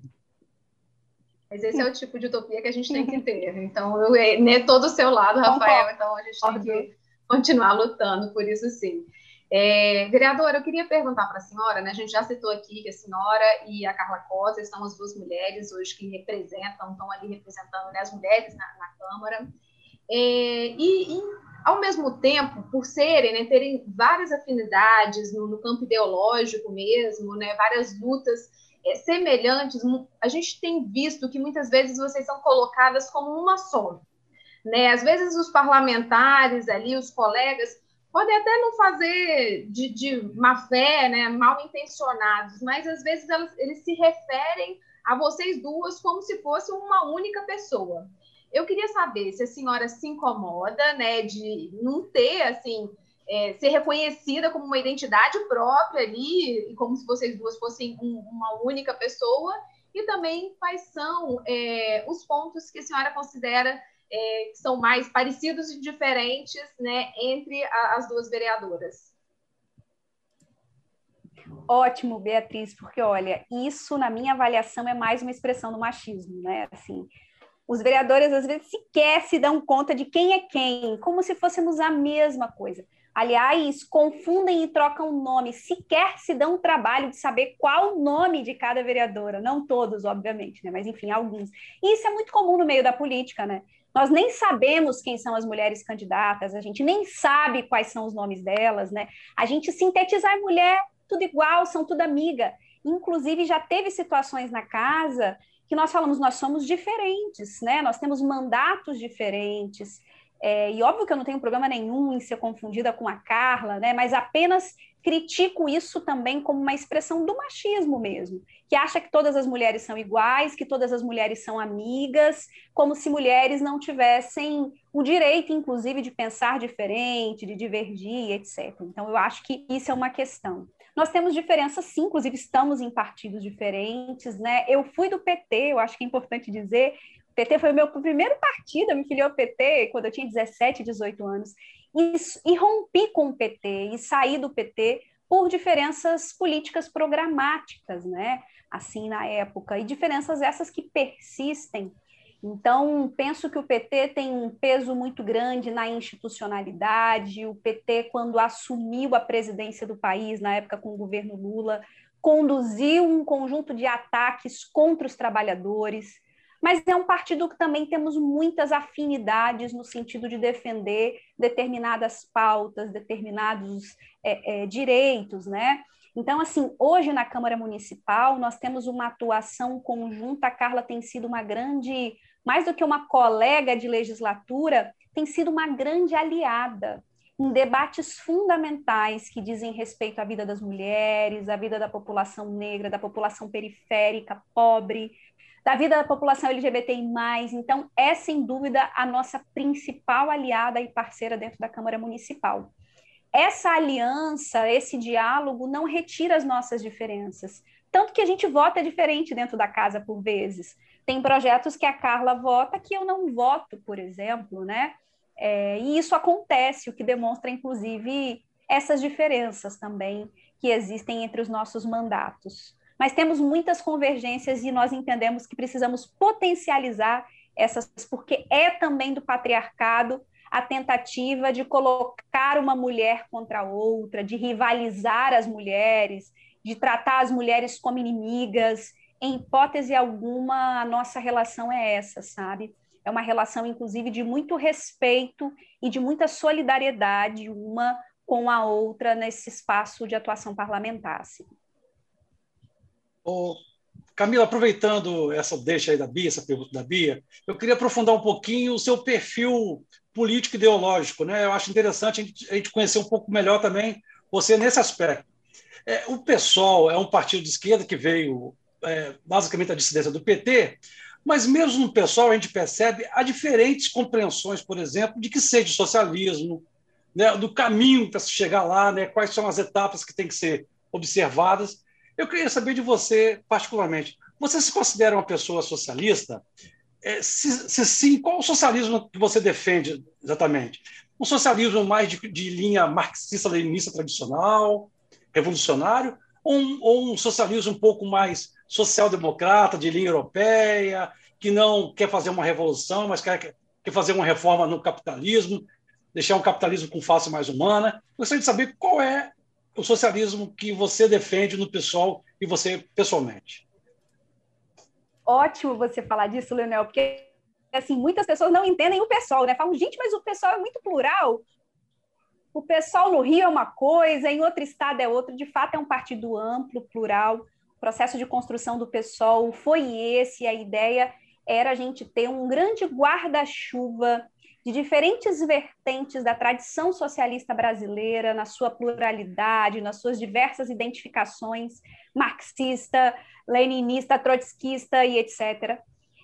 Mas esse é o tipo de utopia que a gente tem que ter. Então, eu nem todo o seu lado, Rafael, então a gente tem que continuar lutando por isso sim. É, vereadora, eu queria perguntar para a senhora, né? A gente já citou aqui que a senhora e a Carla Costa são as duas mulheres hoje que representam, estão ali representando né, as mulheres na, na Câmara. É, e, e, ao mesmo tempo, por serem, né, terem várias afinidades no, no, campo ideológico mesmo, né, várias lutas é, semelhantes, a gente tem visto que muitas vezes vocês são colocadas como uma só. Né? Às vezes os parlamentares ali, os colegas, podem até não fazer de, de má fé, né, mal intencionados, mas às vezes elas, eles se referem a vocês duas como se fosse uma única pessoa. Eu queria saber se a senhora se incomoda, né, de não ter, assim, é, ser reconhecida como uma identidade própria ali, como se vocês duas fossem um, uma única pessoa, e também quais são é, os pontos que a senhora considera é, que são mais parecidos e diferentes né, entre a, as duas vereadoras. Ótimo, Beatriz, porque olha, isso na minha avaliação é mais uma expressão do machismo, né? Assim, os vereadores às vezes sequer se dão conta de quem é quem, como se fôssemos a mesma coisa. Aliás, confundem e trocam nome, sequer se dão o trabalho de saber qual o nome de cada vereadora, não todos, obviamente, né? mas enfim, alguns. E isso é muito comum no meio da política, né? Nós nem sabemos quem são as mulheres candidatas, a gente nem sabe quais são os nomes delas, né? A gente sintetizar mulher, tudo igual, são tudo amiga. Inclusive, já teve situações na casa que nós falamos, nós somos diferentes, né? Nós temos mandatos diferentes. É, e óbvio que eu não tenho problema nenhum em ser confundida com a Carla, né? Mas apenas critico isso também como uma expressão do machismo mesmo, que acha que todas as mulheres são iguais, que todas as mulheres são amigas, como se mulheres não tivessem o direito, inclusive, de pensar diferente, de divergir, etc. Então, eu acho que isso é uma questão. Nós temos diferenças, sim, inclusive estamos em partidos diferentes, né? Eu fui do PT, eu acho que é importante dizer, PT foi o meu primeiro partido, eu me filiei ao PT quando eu tinha 17, 18 anos e, e rompi com o PT e saí do PT por diferenças políticas programáticas, né? Assim na época, e diferenças essas que persistem. Então, penso que o PT tem um peso muito grande na institucionalidade. O PT, quando assumiu a presidência do país, na época com o governo Lula, conduziu um conjunto de ataques contra os trabalhadores, mas é um partido que também temos muitas afinidades no sentido de defender determinadas pautas, determinados é, é, direitos, né? Então, assim, hoje na Câmara Municipal nós temos uma atuação conjunta. A Carla tem sido uma grande, mais do que uma colega de legislatura, tem sido uma grande aliada em debates fundamentais que dizem respeito à vida das mulheres, à vida da população negra, da população periférica, pobre, da vida da população LGBTI+. Então, é, sem dúvida, a nossa principal aliada e parceira dentro da Câmara Municipal. Essa aliança, esse diálogo, não retira as nossas diferenças. Tanto que a gente vota diferente dentro da casa, por vezes. Tem projetos que a Carla vota que eu não voto, por exemplo, né? É, e isso acontece, o que demonstra, inclusive, essas diferenças também que existem entre os nossos mandatos. Mas temos muitas convergências e nós entendemos que precisamos potencializar essas, porque é também do patriarcado a tentativa de colocar uma mulher contra outra, de rivalizar as mulheres, de tratar as mulheres como inimigas. Em hipótese alguma, a nossa relação é essa, sabe? é uma relação, inclusive, de muito respeito e de muita solidariedade uma com a outra nesse espaço de atuação parlamentar. Assim. Camila, aproveitando essa deixa aí da Bia, essa pergunta da Bia, eu queria aprofundar um pouquinho o seu perfil político ideológico. Né? Eu acho interessante a gente, a gente conhecer um pouco melhor também você nesse aspecto. É, o PSOL é um partido de esquerda que veio é, basicamente da dissidência do PT, mas mesmo no pessoal a gente percebe há diferentes compreensões, por exemplo, de que seja socialismo, né, do caminho para se chegar lá, né, quais são as etapas que têm que ser observadas. Eu queria saber de você, particularmente, você se considera uma pessoa socialista? É, se, se, sim, qual o socialismo que você defende exatamente? Um socialismo mais de, de linha marxista-leninista tradicional, revolucionário, ou um, ou um socialismo um pouco mais social-democrata, de linha europeia, que não quer fazer uma revolução, mas quer, quer fazer uma reforma no capitalismo, deixar um capitalismo com face mais humana. Gostaria de saber qual é o socialismo que você defende no pessoal e você pessoalmente. Ótimo você falar disso, Leonel, porque assim, muitas pessoas não entendem o pessoal, né? Falam, gente, mas o pessoal é muito plural. O pessoal no Rio é uma coisa, em outro estado é outro. De fato, é um partido amplo, plural processo de construção do PSOL foi esse, a ideia era a gente ter um grande guarda-chuva de diferentes vertentes da tradição socialista brasileira, na sua pluralidade, nas suas diversas identificações, marxista, leninista, trotskista e etc.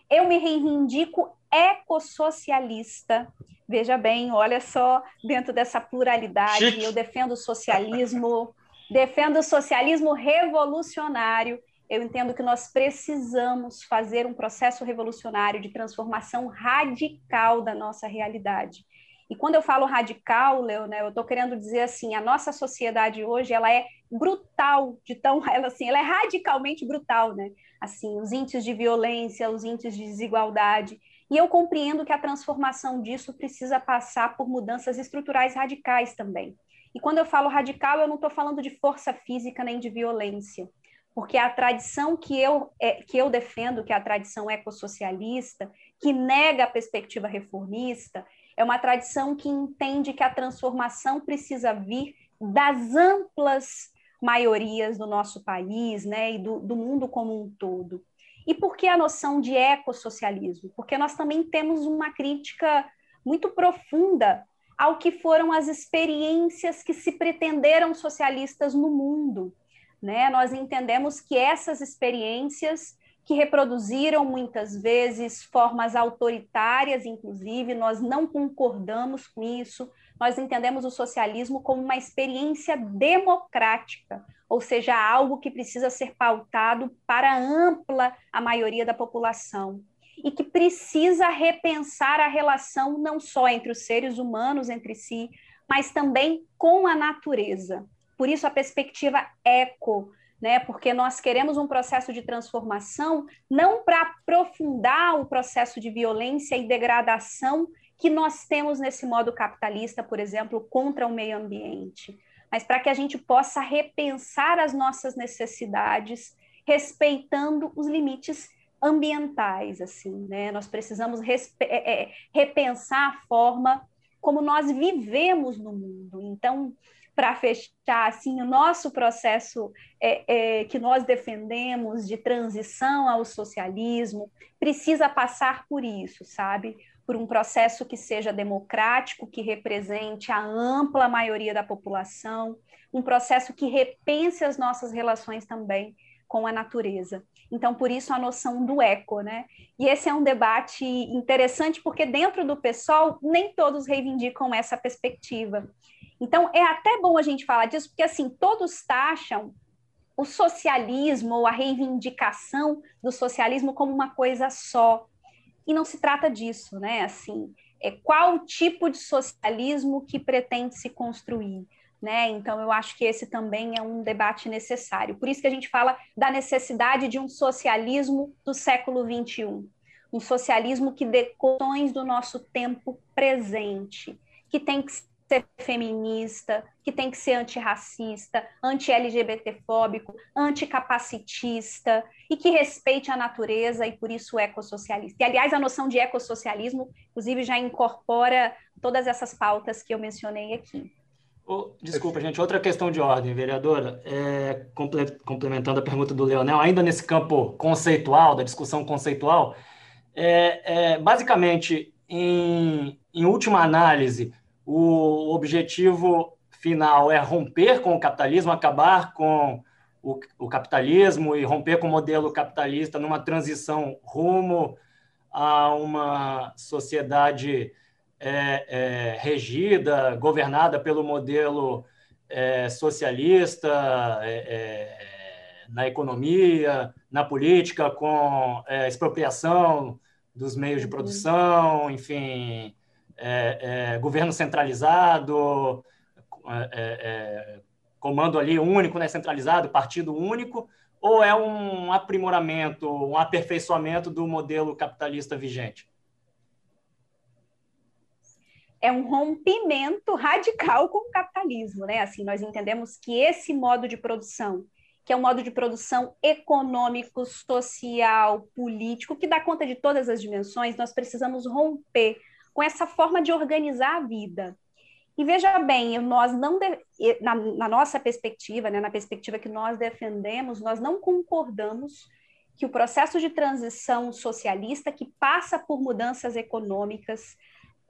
Eu me reivindico ecossocialista. Veja bem, olha só, dentro dessa pluralidade, Chique. eu defendo o socialismo Defendo o socialismo revolucionário. Eu entendo que nós precisamos fazer um processo revolucionário de transformação radical da nossa realidade. E quando eu falo radical, Leo, né, eu estou querendo dizer assim, a nossa sociedade hoje ela é brutal, de tão, ela assim, ela é radicalmente brutal, né? Assim, os índices de violência, os índices de desigualdade. E eu compreendo que a transformação disso precisa passar por mudanças estruturais radicais também. E quando eu falo radical, eu não estou falando de força física nem de violência, porque a tradição que eu, é, que eu defendo, que é a tradição ecossocialista, que nega a perspectiva reformista, é uma tradição que entende que a transformação precisa vir das amplas maiorias do nosso país né, e do, do mundo como um todo. E por que a noção de ecossocialismo? Porque nós também temos uma crítica muito profunda ao que foram as experiências que se pretenderam socialistas no mundo. Né? Nós entendemos que essas experiências que reproduziram muitas vezes formas autoritárias, inclusive, nós não concordamos com isso. Nós entendemos o socialismo como uma experiência democrática, ou seja, algo que precisa ser pautado para a ampla a maioria da população e que precisa repensar a relação não só entre os seres humanos entre si, mas também com a natureza. Por isso a perspectiva eco, né? Porque nós queremos um processo de transformação não para aprofundar o processo de violência e degradação que nós temos nesse modo capitalista, por exemplo, contra o meio ambiente, mas para que a gente possa repensar as nossas necessidades, respeitando os limites ambientais, assim, né? Nós precisamos é, é, repensar a forma como nós vivemos no mundo. Então, para fechar assim o nosso processo é, é, que nós defendemos de transição ao socialismo precisa passar por isso, sabe? Por um processo que seja democrático, que represente a ampla maioria da população, um processo que repense as nossas relações também com a natureza. Então, por isso a noção do eco, né? E esse é um debate interessante porque dentro do PSOL nem todos reivindicam essa perspectiva. Então, é até bom a gente falar disso, porque assim, todos taxam o socialismo ou a reivindicação do socialismo como uma coisa só. E não se trata disso, né? Assim, é qual tipo de socialismo que pretende se construir, né? Então eu acho que esse também é um debate necessário. Por isso que a gente fala da necessidade de um socialismo do século XXI, um socialismo que dê condições do nosso tempo presente, que tem que ser feminista, que tem que ser antirracista, anti-LGBTfóbico, anticapacitista e que respeite a natureza e por isso ecossocialista. E aliás, a noção de ecossocialismo, inclusive, já incorpora todas essas pautas que eu mencionei aqui. Oh, desculpa, gente, outra questão de ordem, vereadora, é, complementando a pergunta do Leonel, ainda nesse campo conceitual, da discussão conceitual, é, é basicamente, em, em última análise, o objetivo final é romper com o capitalismo, acabar com o, o capitalismo e romper com o modelo capitalista numa transição rumo a uma sociedade é, é, regida, governada pelo modelo é, socialista é, é, na economia, na política, com é, expropriação dos meios de produção, enfim, é, é, governo centralizado, é, é, comando ali único, né, centralizado, partido único, ou é um aprimoramento, um aperfeiçoamento do modelo capitalista vigente? É um rompimento radical com o capitalismo, né? Assim, nós entendemos que esse modo de produção, que é um modo de produção econômico, social, político, que dá conta de todas as dimensões, nós precisamos romper com essa forma de organizar a vida. E veja bem, nós não na, na, nossa perspectiva, né, na perspectiva que nós defendemos, nós não concordamos que o processo de transição socialista que passa por mudanças econômicas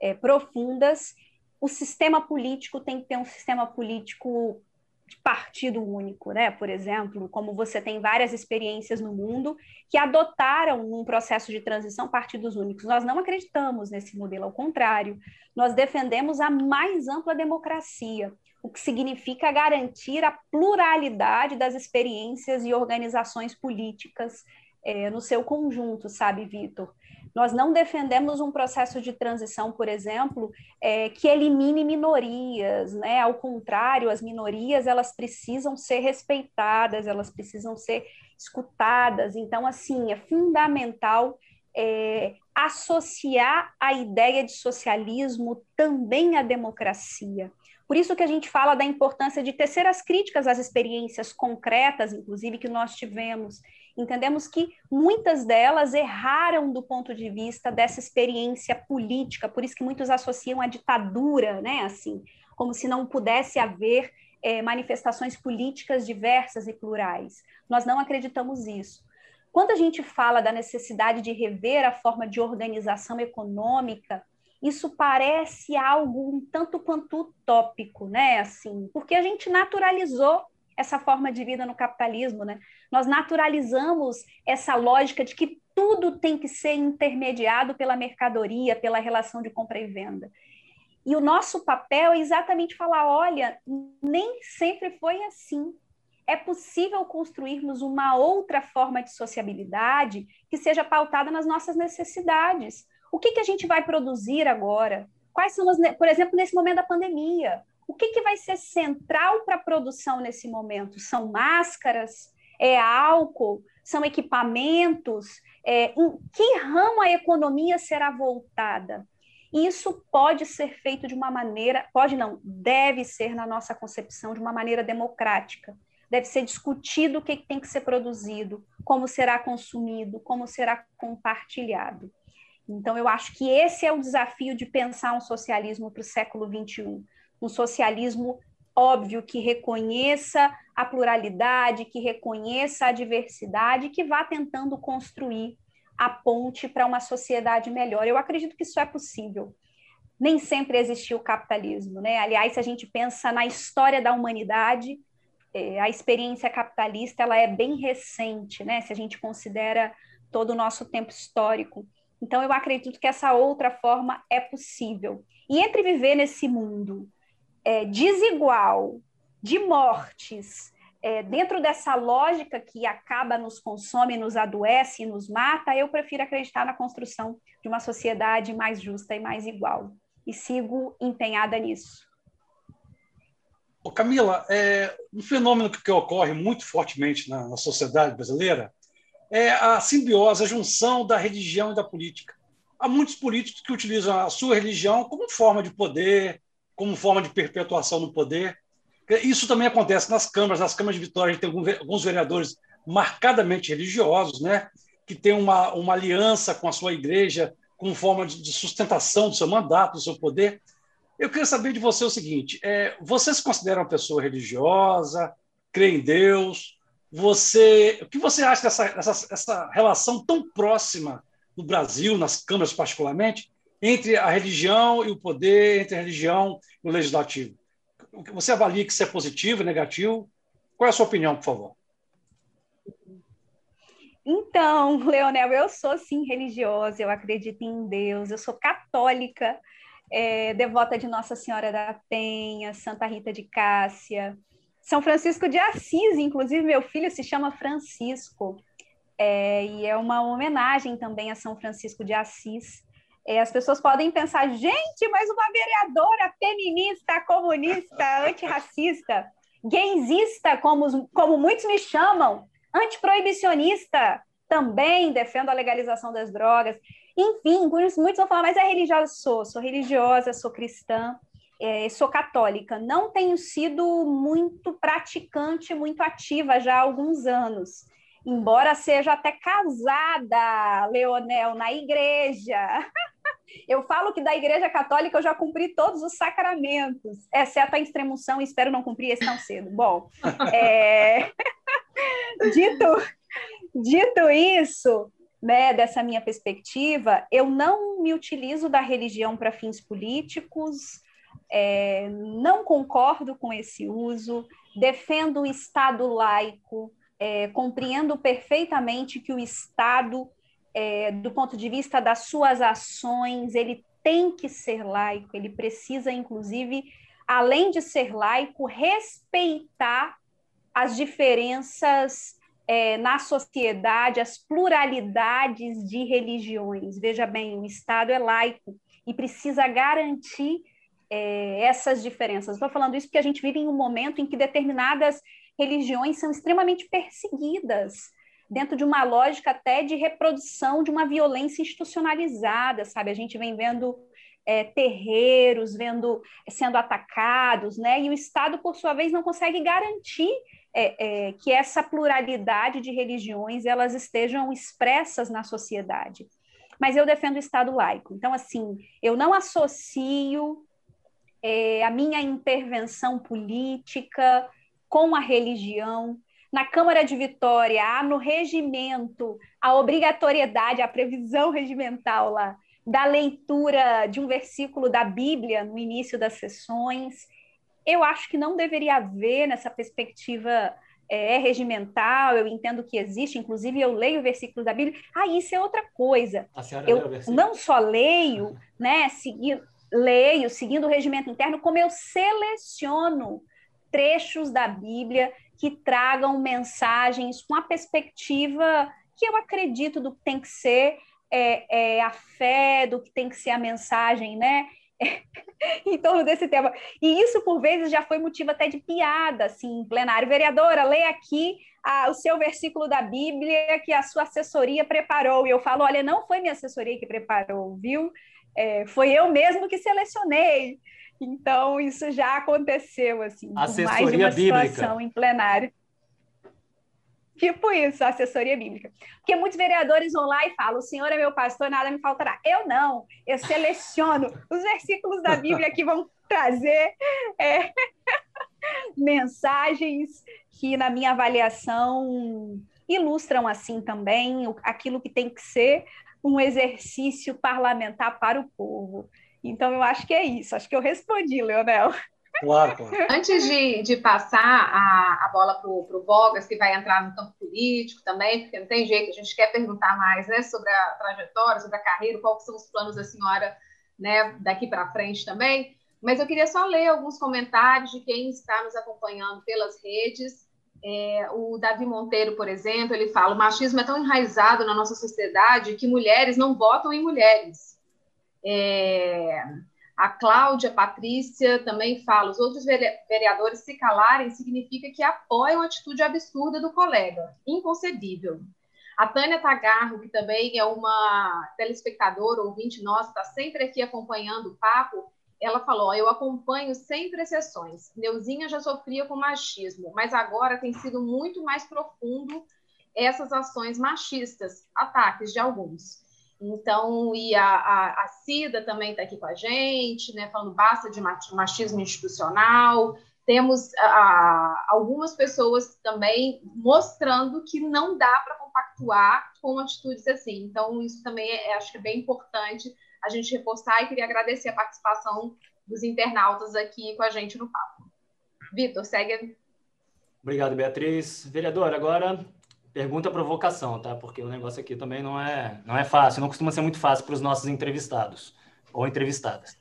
é, profundas, o sistema político tem que ter um sistema político de partido único, né? Por exemplo, como você tem várias experiências no mundo que adotaram num processo de transição partidos únicos. Nós não acreditamos nesse modelo, ao contrário, nós defendemos a mais ampla democracia, o que significa garantir a pluralidade das experiências e organizações políticas é, no seu conjunto, sabe, Vitor? Nós não defendemos um processo de transição, por exemplo, é, que elimine minorias, né? Ao contrário, as minorias elas precisam ser respeitadas, elas precisam ser escutadas. Então, assim, é fundamental é, associar a ideia de socialismo também à democracia. Por isso que a gente fala da importância de tecer as críticas às experiências concretas, inclusive, que nós tivemos entendemos que muitas delas erraram do ponto de vista dessa experiência política, por isso que muitos associam a ditadura, né, assim, como se não pudesse haver é, manifestações políticas diversas e plurais. Nós não acreditamos isso. Quando a gente fala da necessidade de rever a forma de organização econômica, isso parece algo um tanto quanto utópico, né? Assim, porque a gente naturalizou essa forma de vida no capitalismo, né? Nós naturalizamos essa lógica de que tudo tem que ser intermediado pela mercadoria, pela relação de compra e venda. E o nosso papel é exatamente falar: olha, nem sempre foi assim. É possível construirmos uma outra forma de sociabilidade que seja pautada nas nossas necessidades. O que, que a gente vai produzir agora? Quais são as, por exemplo, nesse momento da pandemia? O que, que vai ser central para a produção nesse momento? São máscaras? É álcool? São equipamentos? É, em que ramo a economia será voltada? Isso pode ser feito de uma maneira, pode não, deve ser, na nossa concepção, de uma maneira democrática. Deve ser discutido o que tem que ser produzido, como será consumido, como será compartilhado. Então, eu acho que esse é o desafio de pensar um socialismo para o século XXI. Um socialismo óbvio que reconheça a pluralidade, que reconheça a diversidade, que vá tentando construir a ponte para uma sociedade melhor. Eu acredito que isso é possível. Nem sempre existiu o capitalismo, né? Aliás, se a gente pensa na história da humanidade, é, a experiência capitalista ela é bem recente, né? Se a gente considera todo o nosso tempo histórico. Então, eu acredito que essa outra forma é possível. E entre viver nesse mundo é, desigual, de mortes, é, dentro dessa lógica que acaba nos consome, nos adoece e nos mata, eu prefiro acreditar na construção de uma sociedade mais justa e mais igual. E sigo empenhada nisso. Ô Camila, é, um fenômeno que, que ocorre muito fortemente na, na sociedade brasileira é a simbiose, a junção da religião e da política. Há muitos políticos que utilizam a sua religião como forma de poder, como forma de perpetuação no poder. Isso também acontece nas câmaras. Nas câmaras de Vitória, a gente tem alguns vereadores marcadamente religiosos, né? que têm uma, uma aliança com a sua igreja como forma de sustentação do seu mandato, do seu poder. Eu queria saber de você o seguinte: é, você se considera uma pessoa religiosa, crê em Deus? Você, o que você acha dessa, dessa essa relação tão próxima no Brasil, nas câmaras particularmente, entre a religião e o poder, entre a religião e o legislativo? Você avalia que isso é positivo, negativo? Qual é a sua opinião, por favor? Então, Leonel, eu sou sim religiosa, eu acredito em Deus, eu sou católica, é, devota de Nossa Senhora da Penha, Santa Rita de Cássia, São Francisco de Assis, inclusive meu filho se chama Francisco, é, e é uma homenagem também a São Francisco de Assis. É, as pessoas podem pensar, gente, mas uma vereadora feminista, comunista, antirracista, gaysista, como, como muitos me chamam, antiproibicionista, também defendo a legalização das drogas. Enfim, muitos vão falar, mas é religiosa? Sou, sou religiosa, sou cristã, é, sou católica. Não tenho sido muito praticante, muito ativa já há alguns anos embora seja até casada, Leonel, na igreja. Eu falo que da Igreja Católica eu já cumpri todos os sacramentos, exceto a extremoção, e espero não cumprir esse tão cedo. Bom, é... dito, dito isso, né, dessa minha perspectiva, eu não me utilizo da religião para fins políticos, é, não concordo com esse uso, defendo o Estado laico, é, compreendo perfeitamente que o Estado, é, do ponto de vista das suas ações, ele tem que ser laico, ele precisa, inclusive, além de ser laico, respeitar as diferenças é, na sociedade, as pluralidades de religiões. Veja bem, o Estado é laico e precisa garantir é, essas diferenças. Estou falando isso porque a gente vive em um momento em que determinadas religiões são extremamente perseguidas dentro de uma lógica até de reprodução de uma violência institucionalizada, sabe? A gente vem vendo é, terreiros vendo sendo atacados, né? E o Estado, por sua vez, não consegue garantir é, é, que essa pluralidade de religiões elas estejam expressas na sociedade. Mas eu defendo o Estado laico. Então, assim, eu não associo é, a minha intervenção política com a religião. Na Câmara de Vitória, há no regimento a obrigatoriedade, a previsão regimental lá, da leitura de um versículo da Bíblia no início das sessões. Eu acho que não deveria haver nessa perspectiva é, regimental, eu entendo que existe, inclusive eu leio versículos da Bíblia. Ah, isso é outra coisa. eu não só leio, né, seguindo, leio, seguindo o regimento interno, como eu seleciono trechos da Bíblia que tragam mensagens com a perspectiva que eu acredito do que tem que ser é, é, a fé, do que tem que ser a mensagem, né? em torno desse tema. E isso, por vezes, já foi motivo até de piada, assim, em plenário. Vereadora, leia aqui o seu versículo da Bíblia que a sua assessoria preparou. E eu falo, olha, não foi minha assessoria que preparou, viu? É, foi eu mesmo que selecionei. Então, isso já aconteceu, assim, assessoria mais de uma bíblica. situação em plenário. Tipo isso, assessoria bíblica. Porque muitos vereadores vão lá e falam: o Senhor é meu pastor, nada me faltará. Eu não, eu seleciono os versículos da Bíblia que vão trazer é, mensagens que, na minha avaliação, ilustram assim também aquilo que tem que ser um exercício parlamentar para o povo. Então, eu acho que é isso. Acho que eu respondi, Leonel. Claro, claro. Antes de, de passar a, a bola para o Bogas, que vai entrar no campo político também, porque não tem jeito, a gente quer perguntar mais né, sobre a trajetória, sobre a carreira, quais são os planos da senhora né, daqui para frente também. Mas eu queria só ler alguns comentários de quem está nos acompanhando pelas redes. É, o Davi Monteiro, por exemplo, ele fala: o machismo é tão enraizado na nossa sociedade que mulheres não votam em mulheres. É, a Cláudia Patrícia também fala: os outros vereadores se calarem significa que apoiam a atitude absurda do colega. Inconcebível. A Tânia Tagarro, que também é uma telespectadora, ouvinte nossa, está sempre aqui acompanhando o papo, ela falou: Eu acompanho sempre exceções. Neuzinha já sofria com machismo, mas agora tem sido muito mais profundo essas ações machistas, ataques de alguns. Então, e a, a, a Cida também está aqui com a gente, né, falando basta de machismo institucional. Temos a, algumas pessoas também mostrando que não dá para compactuar com atitudes assim. Então, isso também é, acho que é bem importante a gente reforçar e queria agradecer a participação dos internautas aqui com a gente no papo. Vitor, segue. Obrigado, Beatriz. Vereador, agora pergunta provocação, tá? Porque o negócio aqui também não é, não é fácil, não costuma ser muito fácil para os nossos entrevistados ou entrevistadas.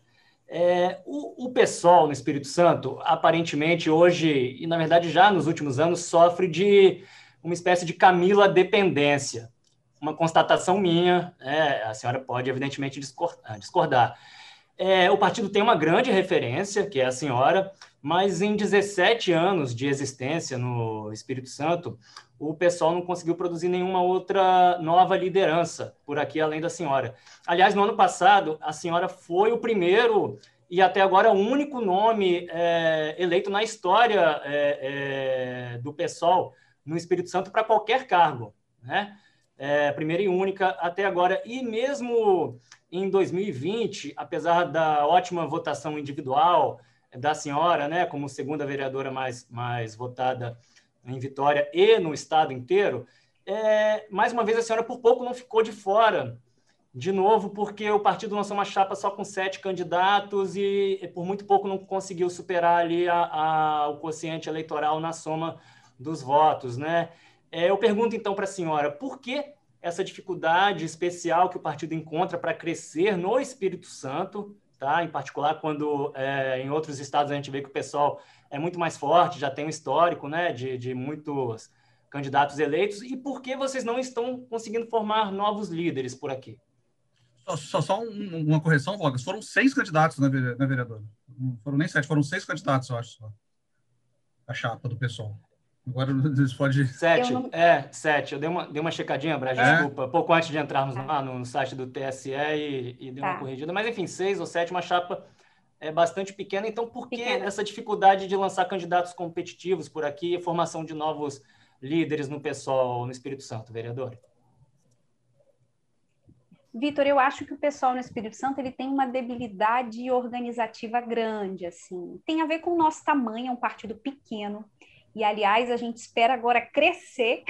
É, o, o pessoal no Espírito Santo, aparentemente hoje, e na verdade já nos últimos anos, sofre de uma espécie de Camila dependência. Uma constatação minha, é, a senhora pode evidentemente discordar. discordar. É, o partido tem uma grande referência, que é a senhora, mas em 17 anos de existência no Espírito Santo, o pessoal não conseguiu produzir nenhuma outra nova liderança por aqui, além da senhora. Aliás, no ano passado, a senhora foi o primeiro e até agora o único nome é, eleito na história é, é, do pessoal no Espírito Santo para qualquer cargo, né? É, primeira e única até agora. E mesmo em 2020, apesar da ótima votação individual da senhora, né, como segunda vereadora mais, mais votada em Vitória e no estado inteiro, é, mais uma vez a senhora por pouco não ficou de fora, de novo, porque o partido lançou uma chapa só com sete candidatos e, por muito pouco não conseguiu superar ali a, a, o quociente eleitoral na soma dos votos, né? É, eu pergunto então para a senhora, por que essa dificuldade especial que o partido encontra para crescer no Espírito Santo, tá? Em particular quando é, em outros estados a gente vê que o pessoal é muito mais forte, já tem um histórico né, de, de muitos candidatos eleitos. E por que vocês não estão conseguindo formar novos líderes por aqui? Só, só, só um, uma correção, Vogas. Foram seis candidatos na vereadora. Não foram nem sete, foram seis candidatos, eu acho, só. A chapa do pessoal. Agora vocês podem. Sete, não... é, sete. Eu dei uma, dei uma checadinha, Brad, é? desculpa, pouco antes de entrarmos lá no, no site do TSE e, e dei tá. uma corrigida. Mas, enfim, seis ou sete, uma chapa é bastante pequena. Então, por que pequena. essa dificuldade de lançar candidatos competitivos por aqui e formação de novos líderes no pessoal no Espírito Santo, vereador? Vitor, eu acho que o pessoal no Espírito Santo ele tem uma debilidade organizativa grande, assim. Tem a ver com o nosso tamanho, é um partido pequeno. E, aliás, a gente espera agora crescer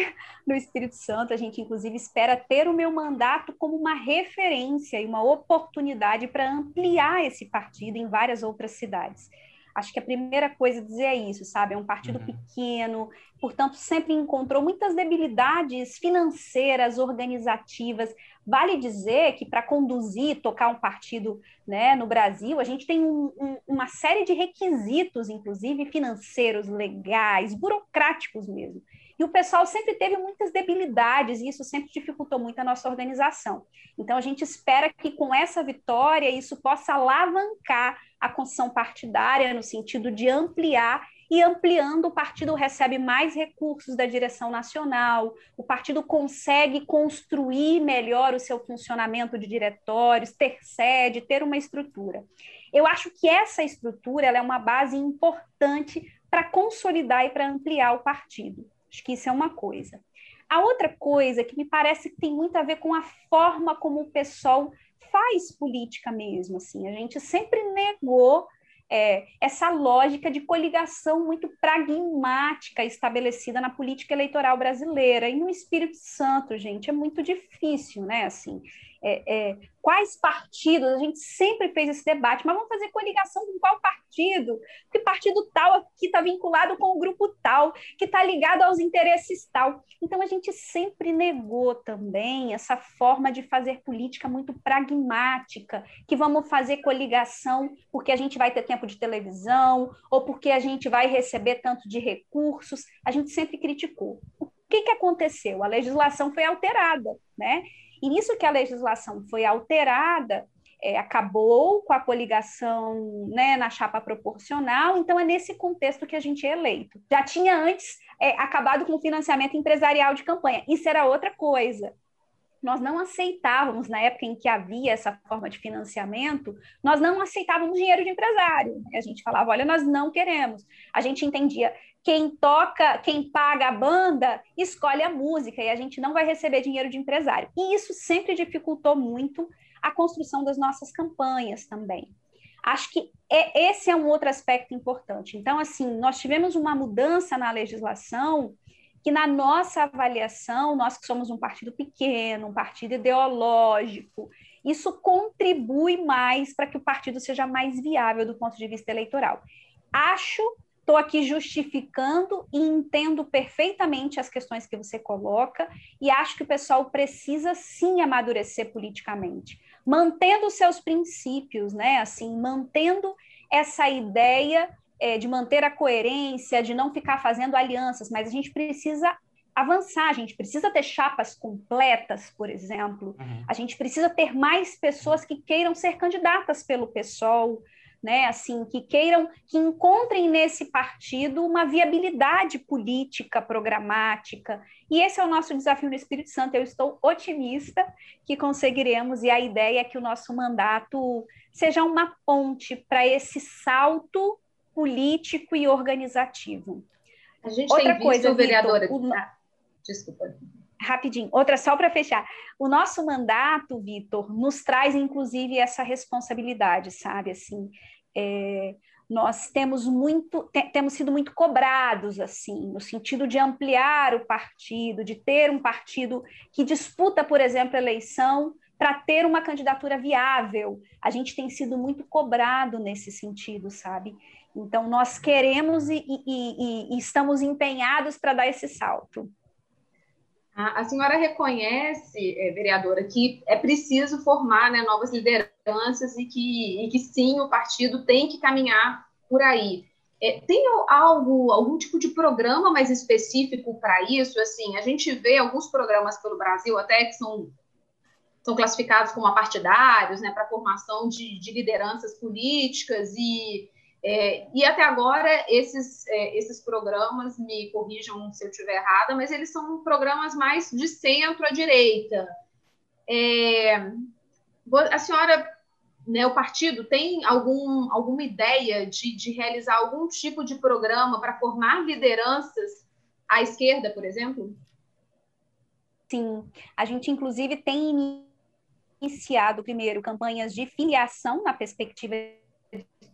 no Espírito Santo, a gente, inclusive, espera ter o meu mandato como uma referência e uma oportunidade para ampliar esse partido em várias outras cidades. Acho que a primeira coisa a dizer é isso, sabe? É um partido uhum. pequeno, portanto, sempre encontrou muitas debilidades financeiras, organizativas. Vale dizer que para conduzir, tocar um partido né, no Brasil, a gente tem um, um, uma série de requisitos, inclusive financeiros, legais, burocráticos mesmo. E o pessoal sempre teve muitas debilidades, e isso sempre dificultou muito a nossa organização. Então, a gente espera que com essa vitória isso possa alavancar a construção partidária, no sentido de ampliar e ampliando, o partido recebe mais recursos da direção nacional, o partido consegue construir melhor o seu funcionamento de diretórios, ter sede, ter uma estrutura. Eu acho que essa estrutura é uma base importante para consolidar e para ampliar o partido. Acho que isso é uma coisa. A outra coisa que me parece que tem muito a ver com a forma como o pessoal faz política mesmo, assim, a gente sempre negou é, essa lógica de coligação muito pragmática estabelecida na política eleitoral brasileira. E no Espírito Santo, gente, é muito difícil, né? Assim, é, é, quais partidos, a gente sempre fez esse debate, mas vamos fazer coligação com qual partido? Que partido tal aqui está vinculado com o grupo tal, que está ligado aos interesses tal. Então a gente sempre negou também essa forma de fazer política muito pragmática, que vamos fazer coligação porque a gente vai ter tempo de televisão, ou porque a gente vai receber tanto de recursos. A gente sempre criticou. O que, que aconteceu? A legislação foi alterada, né? E nisso que a legislação foi alterada, é, acabou com a coligação né, na chapa proporcional, então é nesse contexto que a gente é eleito. Já tinha antes é, acabado com o financiamento empresarial de campanha, isso era outra coisa. Nós não aceitávamos, na época em que havia essa forma de financiamento, nós não aceitávamos dinheiro de empresário. A gente falava, olha, nós não queremos. A gente entendia quem toca, quem paga a banda, escolhe a música e a gente não vai receber dinheiro de empresário. E isso sempre dificultou muito a construção das nossas campanhas também. Acho que é, esse é um outro aspecto importante. Então, assim, nós tivemos uma mudança na legislação que, na nossa avaliação, nós que somos um partido pequeno, um partido ideológico, isso contribui mais para que o partido seja mais viável do ponto de vista eleitoral. Acho estou aqui justificando e entendo perfeitamente as questões que você coloca e acho que o pessoal precisa sim amadurecer politicamente, mantendo seus princípios, né? Assim, mantendo essa ideia é, de manter a coerência, de não ficar fazendo alianças, mas a gente precisa avançar, a gente precisa ter chapas completas, por exemplo, uhum. a gente precisa ter mais pessoas que queiram ser candidatas pelo PSOL, né, assim, que queiram, que encontrem nesse partido uma viabilidade política, programática. E esse é o nosso desafio no Espírito Santo. Eu estou otimista que conseguiremos, e a ideia é que o nosso mandato seja uma ponte para esse salto político e organizativo. A gente Outra tem visto, coisa, vereadora. Victor, o... ah, desculpa rapidinho, outra só para fechar. O nosso mandato, Vitor, nos traz inclusive essa responsabilidade, sabe? Assim, é, nós temos muito te, temos sido muito cobrados assim no sentido de ampliar o partido de ter um partido que disputa por exemplo a eleição para ter uma candidatura viável a gente tem sido muito cobrado nesse sentido sabe então nós queremos e, e, e, e estamos empenhados para dar esse salto a, senhora reconhece, é, vereadora, que é preciso formar né, novas lideranças e que, e que sim, o partido tem que caminhar por aí. É, tem algo, algum tipo de programa mais específico para isso? Assim, a gente vê alguns programas pelo Brasil até que são, são classificados como apartidários, né, para formação de, de lideranças políticas e é, e até agora, esses, é, esses programas, me corrijam se eu estiver errada, mas eles são programas mais de centro à direita. É, a senhora, né, o partido, tem algum, alguma ideia de, de realizar algum tipo de programa para formar lideranças à esquerda, por exemplo? Sim, a gente inclusive tem iniciado primeiro campanhas de filiação na perspectiva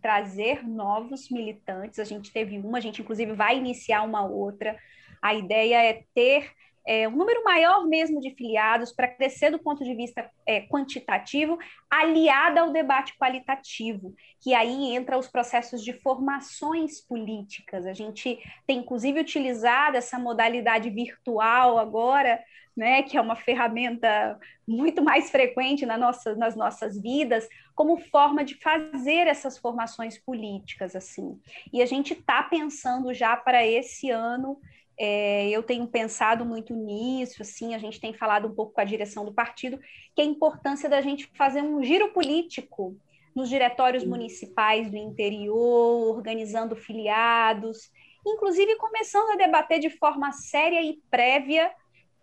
trazer novos militantes. A gente teve uma, a gente inclusive vai iniciar uma outra. A ideia é ter é, um número maior mesmo de filiados para crescer do ponto de vista é, quantitativo, aliada ao debate qualitativo, que aí entra os processos de formações políticas. A gente tem inclusive utilizado essa modalidade virtual agora né, que é uma ferramenta muito mais frequente na nossa, nas nossas vidas, como forma de fazer essas formações políticas assim. E a gente está pensando já para esse ano é, eu tenho pensado muito nisso, assim, a gente tem falado um pouco com a direção do partido, que é a importância da gente fazer um giro político nos diretórios municipais do interior, organizando filiados, inclusive começando a debater de forma séria e prévia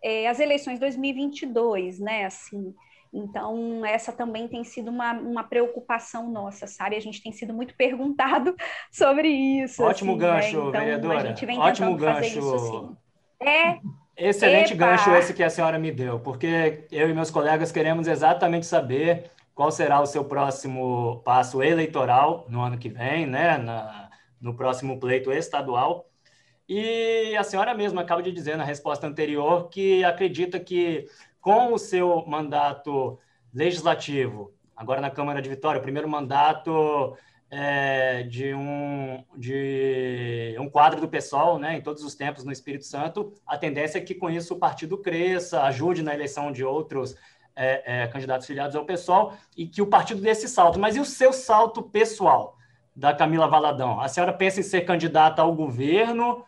é, as eleições 2022, né? Assim, então, essa também tem sido uma, uma preocupação nossa, sabe? A gente tem sido muito perguntado sobre isso. Ótimo assim, gancho, né? então, vereadora. A gente vem Ótimo gancho. Isso, assim. É. Excelente Epa. gancho esse que a senhora me deu, porque eu e meus colegas queremos exatamente saber qual será o seu próximo passo eleitoral no ano que vem, né? Na, no próximo pleito estadual. E a senhora mesma acaba de dizer na resposta anterior que acredita que com o seu mandato legislativo, agora na Câmara de Vitória, o primeiro mandato é, de, um, de um quadro do PSOL, né, em todos os tempos no Espírito Santo, a tendência é que com isso o partido cresça, ajude na eleição de outros é, é, candidatos filiados ao PSOL e que o partido dê esse salto. Mas e o seu salto pessoal da Camila Valadão? A senhora pensa em ser candidata ao governo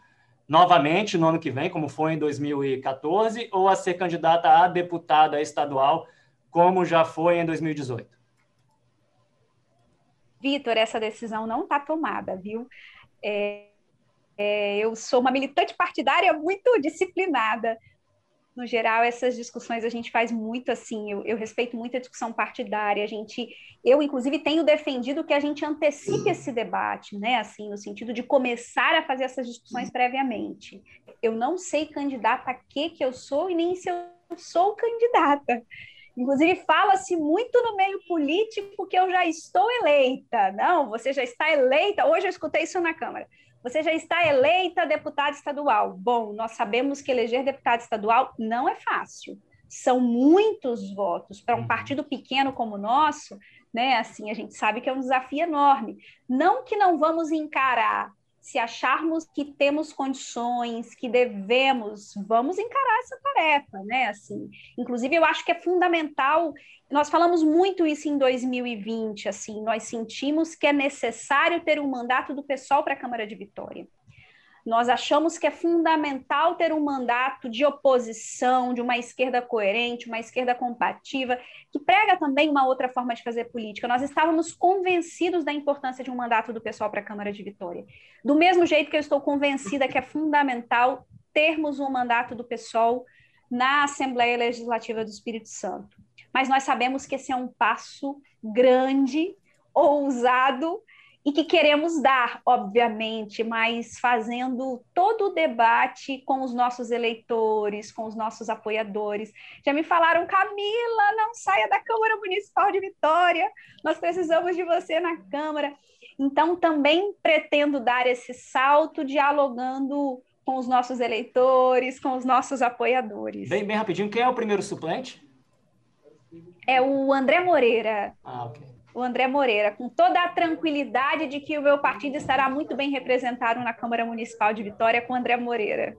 novamente no ano que vem, como foi em 2014, ou a ser candidata a deputada estadual, como já foi em 2018? Vitor, essa decisão não está tomada, viu? É, é, eu sou uma militante partidária muito disciplinada no geral, essas discussões a gente faz muito assim, eu, eu, respeito muito a discussão partidária, a gente, eu inclusive tenho defendido que a gente antecipe esse debate, né, assim, no sentido de começar a fazer essas discussões previamente. Eu não sei candidata a que que eu sou e nem se eu sou candidata. Inclusive, fala-se muito no meio político que eu já estou eleita. Não, você já está eleita. Hoje eu escutei isso na Câmara. Você já está eleita deputada estadual. Bom, nós sabemos que eleger deputado estadual não é fácil. São muitos votos para um uhum. partido pequeno como o nosso, né? Assim, a gente sabe que é um desafio enorme. Não que não vamos encarar se acharmos que temos condições, que devemos, vamos encarar essa tarefa, né? Assim, inclusive eu acho que é fundamental. Nós falamos muito isso em 2020, assim, nós sentimos que é necessário ter um mandato do pessoal para a Câmara de Vitória. Nós achamos que é fundamental ter um mandato de oposição, de uma esquerda coerente, uma esquerda compativa, que prega também uma outra forma de fazer política. Nós estávamos convencidos da importância de um mandato do pessoal para a Câmara de Vitória. Do mesmo jeito que eu estou convencida que é fundamental termos um mandato do pessoal na Assembleia Legislativa do Espírito Santo. Mas nós sabemos que esse é um passo grande, ousado, e que queremos dar, obviamente, mas fazendo todo o debate com os nossos eleitores, com os nossos apoiadores. Já me falaram, Camila, não saia da Câmara Municipal de Vitória, nós precisamos de você na Câmara. Então, também pretendo dar esse salto dialogando com os nossos eleitores, com os nossos apoiadores. Bem, bem rapidinho, quem é o primeiro suplente? É o André Moreira. Ah, ok o André Moreira, com toda a tranquilidade de que o meu partido estará muito bem representado na Câmara Municipal de Vitória com o André Moreira.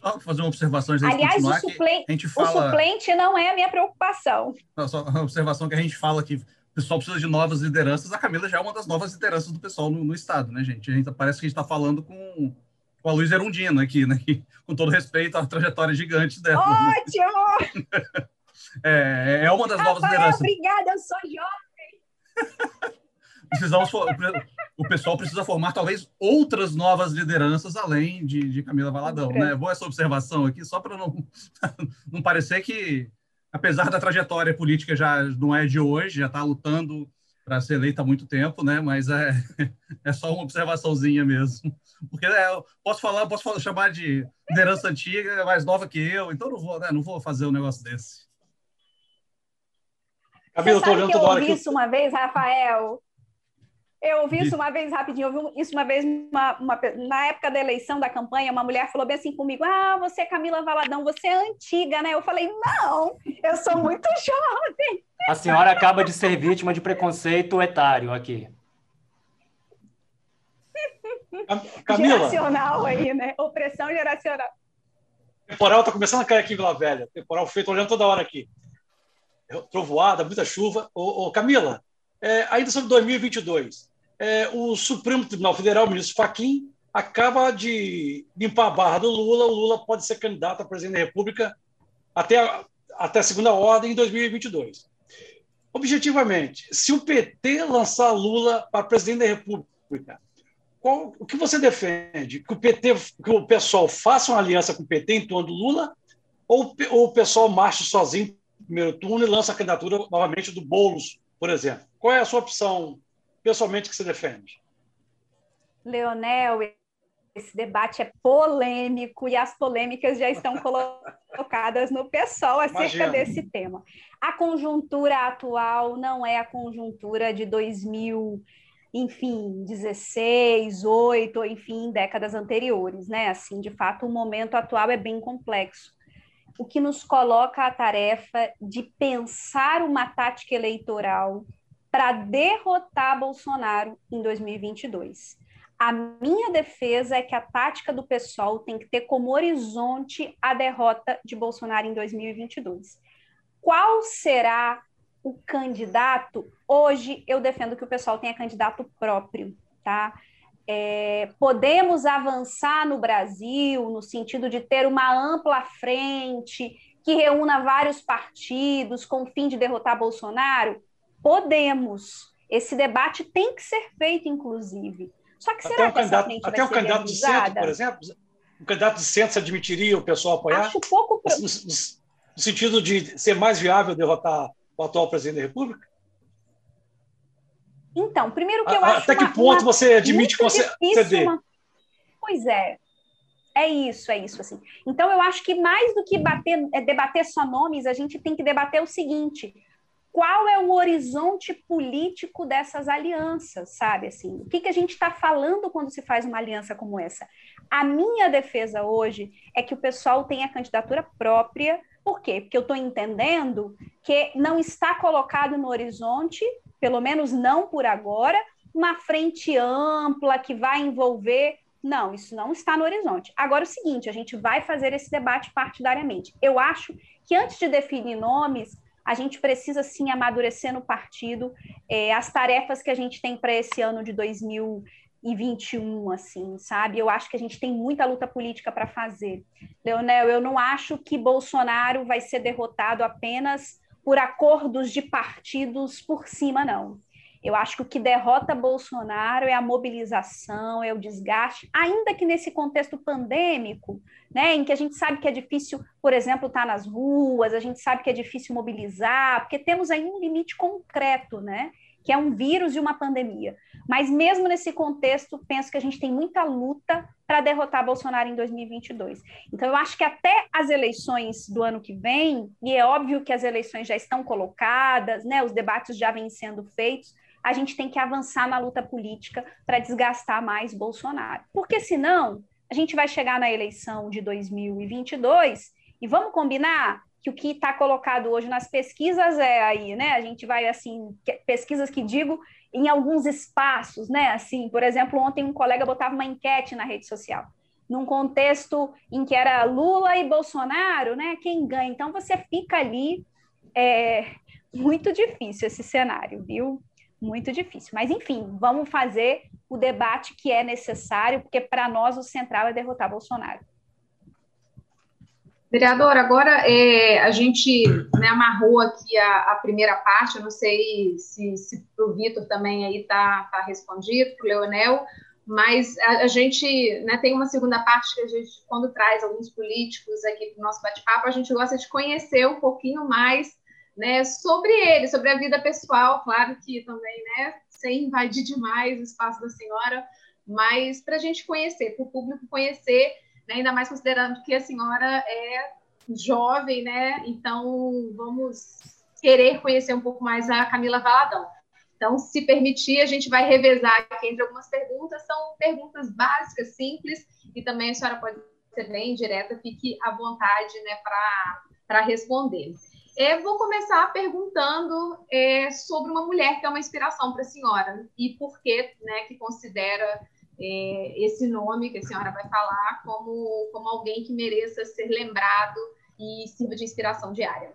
Só fazer uma observação Aliás, o suplente, a gente fala... o suplente não é a minha preocupação. Não, só uma observação que a gente fala que o pessoal precisa de novas lideranças. A Camila já é uma das novas lideranças do pessoal no, no Estado, né, gente? A gente parece que a gente está falando com, com a Luiz Erundina aqui, né? com todo respeito à trajetória gigante dela. Ótimo! Né? é, é uma das Rafael, novas lideranças. Obrigada, eu sou jovem. Precisamos, o pessoal precisa formar talvez outras novas lideranças além de, de Camila Valadão, né? Boa essa observação aqui, só para não, não parecer que, apesar da trajetória política já não é de hoje, já está lutando para ser eleita há muito tempo, né? Mas é, é só uma observaçãozinha mesmo. Porque é, posso falar, posso chamar de liderança antiga, mais nova que eu, então não vou, né, não vou fazer um negócio desse. Você sabe que eu ouvi isso uma vez, Rafael? Eu ouvi isso uma vez rapidinho, eu ouvi isso uma vez uma, uma, na época da eleição da campanha, uma mulher falou bem assim comigo: Ah, você é Camila Valadão, você é antiga, né? Eu falei, não, eu sou muito jovem. A senhora acaba de ser vítima de preconceito etário aqui. Camila. Geracional aí, né? Opressão geracional. Temporal tá começando a cair aqui em Vila Velha. Temporal feito olhando toda hora aqui trovoada, muita chuva. Ô, ô Camila, é, ainda sobre 2022, é, o Supremo Tribunal Federal, o ministro Fachin, acaba de limpar a barra do Lula. O Lula pode ser candidato a presidente da República até a, até a segunda ordem em 2022. Objetivamente, se o PT lançar Lula para presidente da República, qual, o que você defende? Que o PT, que o pessoal faça uma aliança com o PT em torno do Lula, ou, ou o pessoal marche sozinho primeiro turno e lança a candidatura novamente do Boulos, por exemplo? Qual é a sua opção, pessoalmente, que você defende? Leonel, esse debate é polêmico e as polêmicas já estão colocadas no PSOL acerca Imagina. desse tema. A conjuntura atual não é a conjuntura de 2000, enfim, 16, 8, enfim, décadas anteriores, né? Assim, de fato, o momento atual é bem complexo. O que nos coloca a tarefa de pensar uma tática eleitoral para derrotar Bolsonaro em 2022. A minha defesa é que a tática do PSOL tem que ter como horizonte a derrota de Bolsonaro em 2022. Qual será o candidato? Hoje eu defendo que o pessoal tenha candidato próprio, tá? É, podemos avançar no Brasil no sentido de ter uma ampla frente que reúna vários partidos com o fim de derrotar Bolsonaro? Podemos. Esse debate tem que ser feito, inclusive. Só que será até que candidato, essa até um candidato de centro, por exemplo, um candidato de centro se admitiria o pessoal apoiar? Acho pouco. No, no, no sentido de ser mais viável derrotar o atual presidente da República? Então, primeiro que eu a, acho. Até que uma, ponto uma, você admite que você ceder? Uma... Pois é. É isso, é isso, assim. Então, eu acho que mais do que bater, é debater só nomes, a gente tem que debater o seguinte: qual é o horizonte político dessas alianças, sabe? Assim, o que, que a gente está falando quando se faz uma aliança como essa? A minha defesa hoje é que o pessoal tenha candidatura própria. Por quê? Porque eu estou entendendo que não está colocado no horizonte, pelo menos não por agora, uma frente ampla que vai envolver. Não, isso não está no horizonte. Agora, o seguinte, a gente vai fazer esse debate partidariamente. Eu acho que antes de definir nomes, a gente precisa sim amadurecer no partido é, as tarefas que a gente tem para esse ano de 2021, assim, sabe? Eu acho que a gente tem muita luta política para fazer. Leonel, eu não acho que Bolsonaro vai ser derrotado apenas por acordos de partidos por cima, não. Eu acho que o que derrota Bolsonaro é a mobilização, é o desgaste, ainda que nesse contexto pandêmico, né, em que a gente sabe que é difícil, por exemplo, estar tá nas ruas, a gente sabe que é difícil mobilizar, porque temos aí um limite concreto, né, que é um vírus e uma pandemia. Mas mesmo nesse contexto, penso que a gente tem muita luta para derrotar Bolsonaro em 2022. Então, eu acho que até as eleições do ano que vem, e é óbvio que as eleições já estão colocadas, né, os debates já vêm sendo feitos, a gente tem que avançar na luta política para desgastar mais Bolsonaro. Porque senão, a gente vai chegar na eleição de 2022 e vamos combinar que o que está colocado hoje nas pesquisas é aí, né? A gente vai assim, pesquisas que digo em alguns espaços, né? Assim, por exemplo, ontem um colega botava uma enquete na rede social, num contexto em que era Lula e Bolsonaro, né? Quem ganha? Então você fica ali, é muito difícil esse cenário, viu? muito difícil. Mas, enfim, vamos fazer o debate que é necessário, porque para nós o central é derrotar Bolsonaro. Vereador, agora é, a gente né, amarrou aqui a, a, primeira parte, eu não sei se, se para o Vitor também aí está tá respondido, para o Leonel, mas a, a gente né, tem uma segunda parte que a gente, quando traz alguns políticos aqui para o nosso bate-papo, a gente gosta de conhecer um pouquinho mais né, sobre ele, sobre a vida pessoal, claro que também, né, sem invadir demais o espaço da senhora, mas para a gente conhecer, para o público conhecer, né, ainda mais considerando que a senhora é jovem, né, então vamos querer conhecer um pouco mais a Camila Valadão. Então, se permitir, a gente vai revezar aqui entre algumas perguntas, são perguntas básicas, simples, e também a senhora pode ser bem direta, fique à vontade né, para responder. É, vou começar perguntando é, sobre uma mulher que é uma inspiração para a senhora e por que, né, que considera é, esse nome que a senhora vai falar como, como alguém que mereça ser lembrado e sirva de inspiração diária.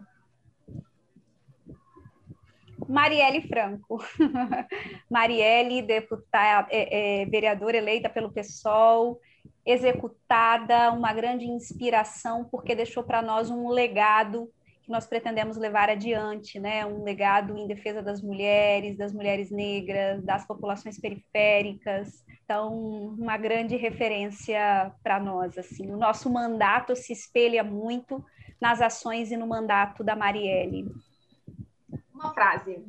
Marielle Franco. Marielle, deputada, é, é, vereadora eleita pelo PSOL, executada, uma grande inspiração, porque deixou para nós um legado nós pretendemos levar adiante, né? Um legado em defesa das mulheres, das mulheres negras, das populações periféricas. Então, uma grande referência para nós, assim. O nosso mandato se espelha muito nas ações e no mandato da Marielle. Uma frase.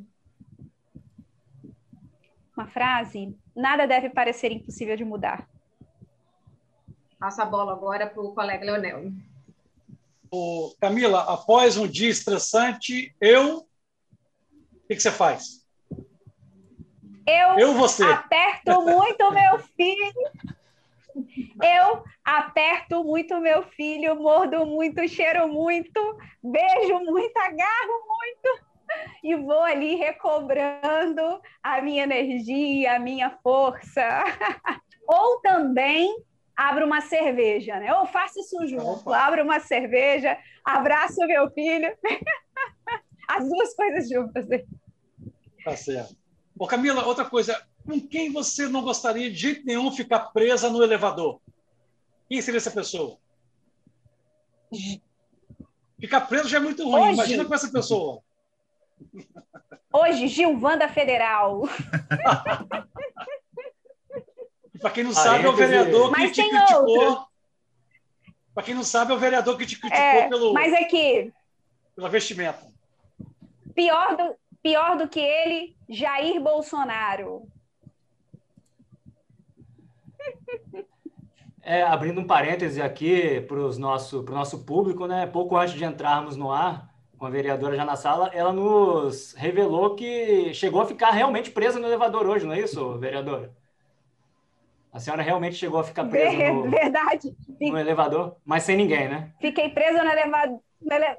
Uma frase? Nada deve parecer impossível de mudar. Passa a bola agora para o colega Leonel. Ô, Camila, após um dia estressante, eu. O que, que você faz? Eu, eu você. aperto muito meu filho. Eu aperto muito meu filho, mordo muito, cheiro muito, beijo muito, agarro muito e vou ali recobrando a minha energia, a minha força. Ou também abro uma cerveja, né? Ou faço isso junto, abro uma cerveja, abraço meu filho. As duas coisas juntas. Tá certo. Ô, Camila, outra coisa, com quem você não gostaria de jeito nenhum ficar presa no elevador? Quem seria essa pessoa? Ficar preso já é muito ruim. Hoje, Imagina com essa pessoa. Hoje, Gilvanda Federal. Para quem não sabe, é o vereador que te criticou. Para quem não sabe, é o vereador que te criticou é, pelo. Mas é que. Pela vestimenta. Pior do, pior do que ele, Jair Bolsonaro. É, abrindo um parêntese aqui para o nosso, nosso público, né? Pouco antes de entrarmos no ar, com a vereadora já na sala, ela nos revelou que chegou a ficar realmente presa no elevador hoje, não é isso, vereadora? A senhora realmente chegou a ficar presa no, Verdade. no elevador, mas sem ninguém, né? Fiquei presa no elevador. Ele...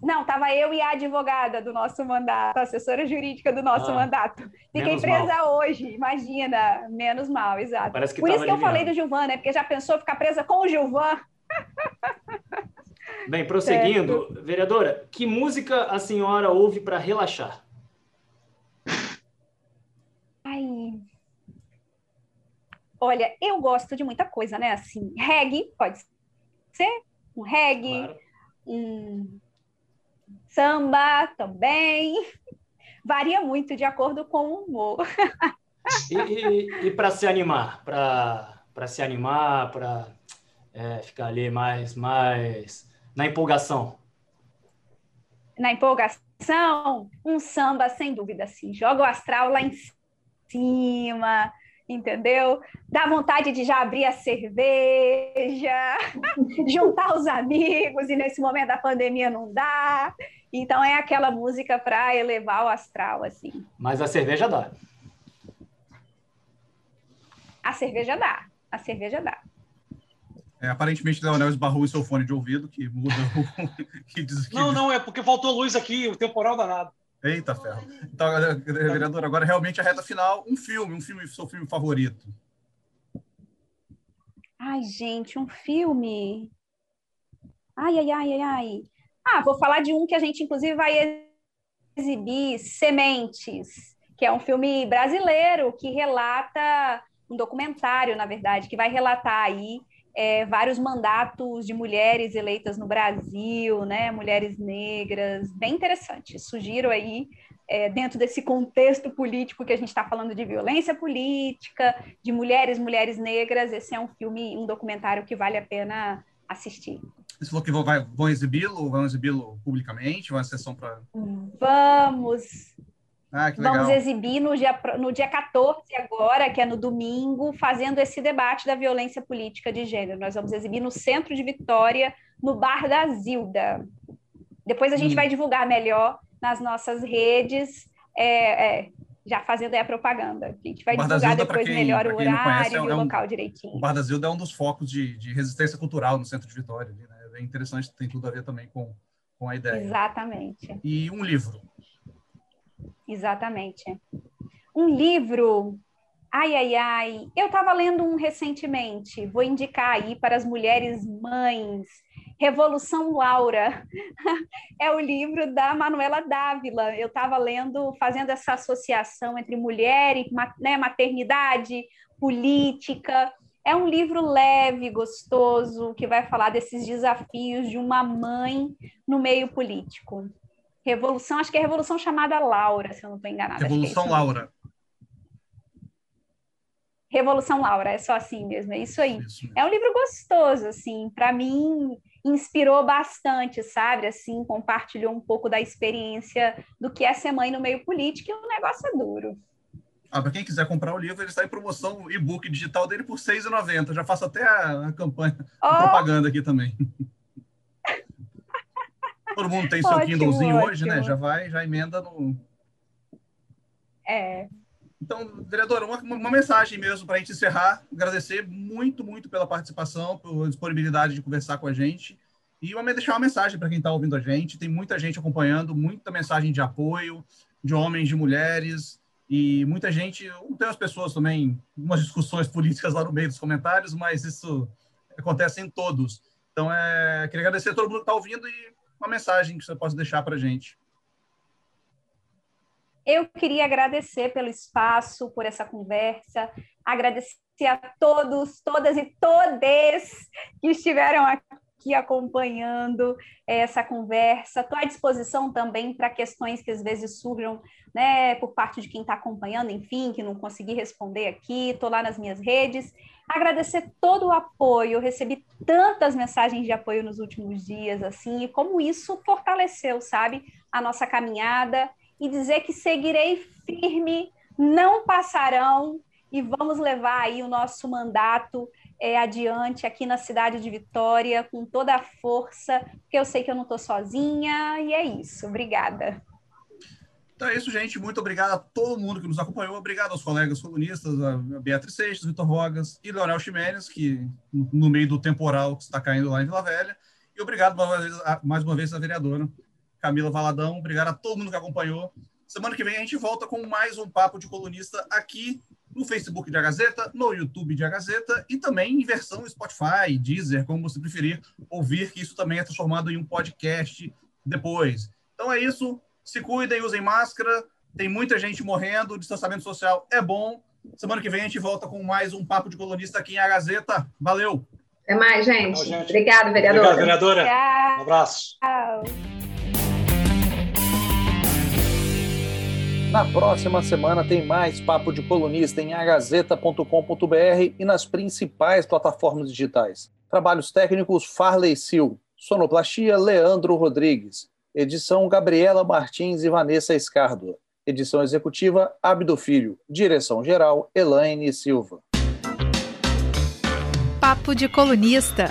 Não, estava eu e a advogada do nosso mandato, a assessora jurídica do nosso ah, mandato. Fiquei presa mal. hoje, imagina. Menos mal, exato. Parece que Por isso que eu falei do Gilvan, né? Porque já pensou ficar presa com o Gilvan? Bem, prosseguindo, certo. vereadora, que música a senhora ouve para relaxar? Ai, Olha, eu gosto de muita coisa, né? Assim, reggae, pode ser um reggae, claro. um samba também. Varia muito de acordo com o humor. E, e, e para se animar, para se animar, para é, ficar ali mais, mais na empolgação? Na empolgação, um samba, sem dúvida, assim, joga o astral lá em cima, entendeu? Dá vontade de já abrir a cerveja, juntar os amigos, e nesse momento da pandemia não dá. Então é aquela música para elevar o astral, assim. Mas a cerveja dá. A cerveja dá. A cerveja dá. É, aparentemente, Leonel esbarrou em seu fone de ouvido, que muda o. que diz, que não, não, é porque faltou luz aqui, o temporal danado. Eita ferro. Então, vereador, agora realmente a reta final, um filme, um filme, seu filme favorito. Ai, gente, um filme. Ai, ai, ai, ai, ai. Ah, vou falar de um que a gente, inclusive, vai exibir, Sementes, que é um filme brasileiro que relata, um documentário, na verdade, que vai relatar aí é, vários mandatos de mulheres eleitas no Brasil, né, mulheres negras, bem interessante. Sugiro aí, é, dentro desse contexto político que a gente está falando de violência política, de mulheres, mulheres negras, esse é um filme, um documentário que vale a pena assistir. Você falou que vão, vão exibi-lo, vão exibi-lo publicamente, uma sessão para... Vamos, ah, Vamos exibir no dia, no dia 14 agora, que é no domingo, fazendo esse debate da violência política de gênero. Nós vamos exibir no centro de Vitória, no Bar da Zilda. Depois a gente hum. vai divulgar melhor nas nossas redes, é, é, já fazendo aí a propaganda. A gente vai divulgar depois quem, melhor o horário conhece, é, e o é um, local direitinho. O Bar da Zilda é um dos focos de, de resistência cultural no centro de Vitória. Né? É interessante, tem tudo a ver também com, com a ideia. Exatamente. E um livro. Exatamente. Um livro. Ai, ai, ai. Eu estava lendo um recentemente. Vou indicar aí para as mulheres mães Revolução Laura é o livro da Manuela Dávila. Eu estava lendo, fazendo essa associação entre mulher e né, maternidade, política. É um livro leve, gostoso, que vai falar desses desafios de uma mãe no meio político. Revolução, acho que é Revolução chamada Laura, se eu não estou enganada. É Revolução é Laura. Revolução Laura, é só assim mesmo, é isso aí. Isso. É um livro gostoso, assim, para mim inspirou bastante, sabe? Assim, compartilhou um pouco da experiência do que é ser mãe no meio político e o negócio é duro. Ah, para quem quiser comprar o livro, ele está em promoção e-book digital dele por R$ 6,90. Já faço até a, a campanha, oh. a propaganda aqui também. Todo mundo tem seu ótimo, Kindlezinho ótimo. hoje, né? Já vai, já emenda no. É. Então, vereadora, uma, uma mensagem mesmo para a gente encerrar. Agradecer muito, muito pela participação, pela disponibilidade de conversar com a gente. E uma, deixar uma mensagem para quem está ouvindo a gente. Tem muita gente acompanhando, muita mensagem de apoio, de homens, de mulheres. E muita gente, tem as pessoas também, umas discussões políticas lá no meio dos comentários, mas isso acontece em todos. Então, é, queria agradecer a todo mundo que está ouvindo e uma mensagem que você possa deixar para a gente. Eu queria agradecer pelo espaço, por essa conversa, agradecer a todos, todas e todes que estiveram aqui acompanhando essa conversa. Estou à disposição também para questões que às vezes surjam né, por parte de quem está acompanhando, enfim, que não consegui responder aqui. Estou lá nas minhas redes. Agradecer todo o apoio. Eu recebi tantas mensagens de apoio nos últimos dias, assim, e como isso fortaleceu, sabe, a nossa caminhada. E dizer que seguirei firme, não passarão, e vamos levar aí o nosso mandato é, adiante aqui na cidade de Vitória com toda a força, porque eu sei que eu não estou sozinha, e é isso. Obrigada. Então é isso, gente. Muito obrigado a todo mundo que nos acompanhou. Obrigado aos colegas colunistas, a Beatriz Seixas, Vitor Rogas e Leonel Ximenes, que no meio do temporal que está caindo lá em Vila Velha. E obrigado mais uma vez, à vereadora Camila Valadão. Obrigado a todo mundo que acompanhou. Semana que vem a gente volta com mais um Papo de Colunista aqui no Facebook de A Gazeta, no YouTube de A Gazeta e também em versão Spotify, Deezer, como você preferir ouvir, que isso também é transformado em um podcast depois. Então é isso se cuidem, usem máscara. Tem muita gente morrendo, o distanciamento social é bom. Semana que vem a gente volta com mais um Papo de Colunista aqui em A Gazeta. Valeu! Até mais, gente. Tchau, gente. Obrigada, vereadora. Obrigado, vereadora. Tchau. Um abraço. Tchau. Na próxima semana tem mais Papo de Colunista em agazeta.com.br e nas principais plataformas digitais. Trabalhos técnicos Farley Sil. Sonoplastia Leandro Rodrigues. Edição Gabriela Martins e Vanessa Escardo. Edição executiva Abdo Filho. Direção geral Elaine Silva. Papo de colunista.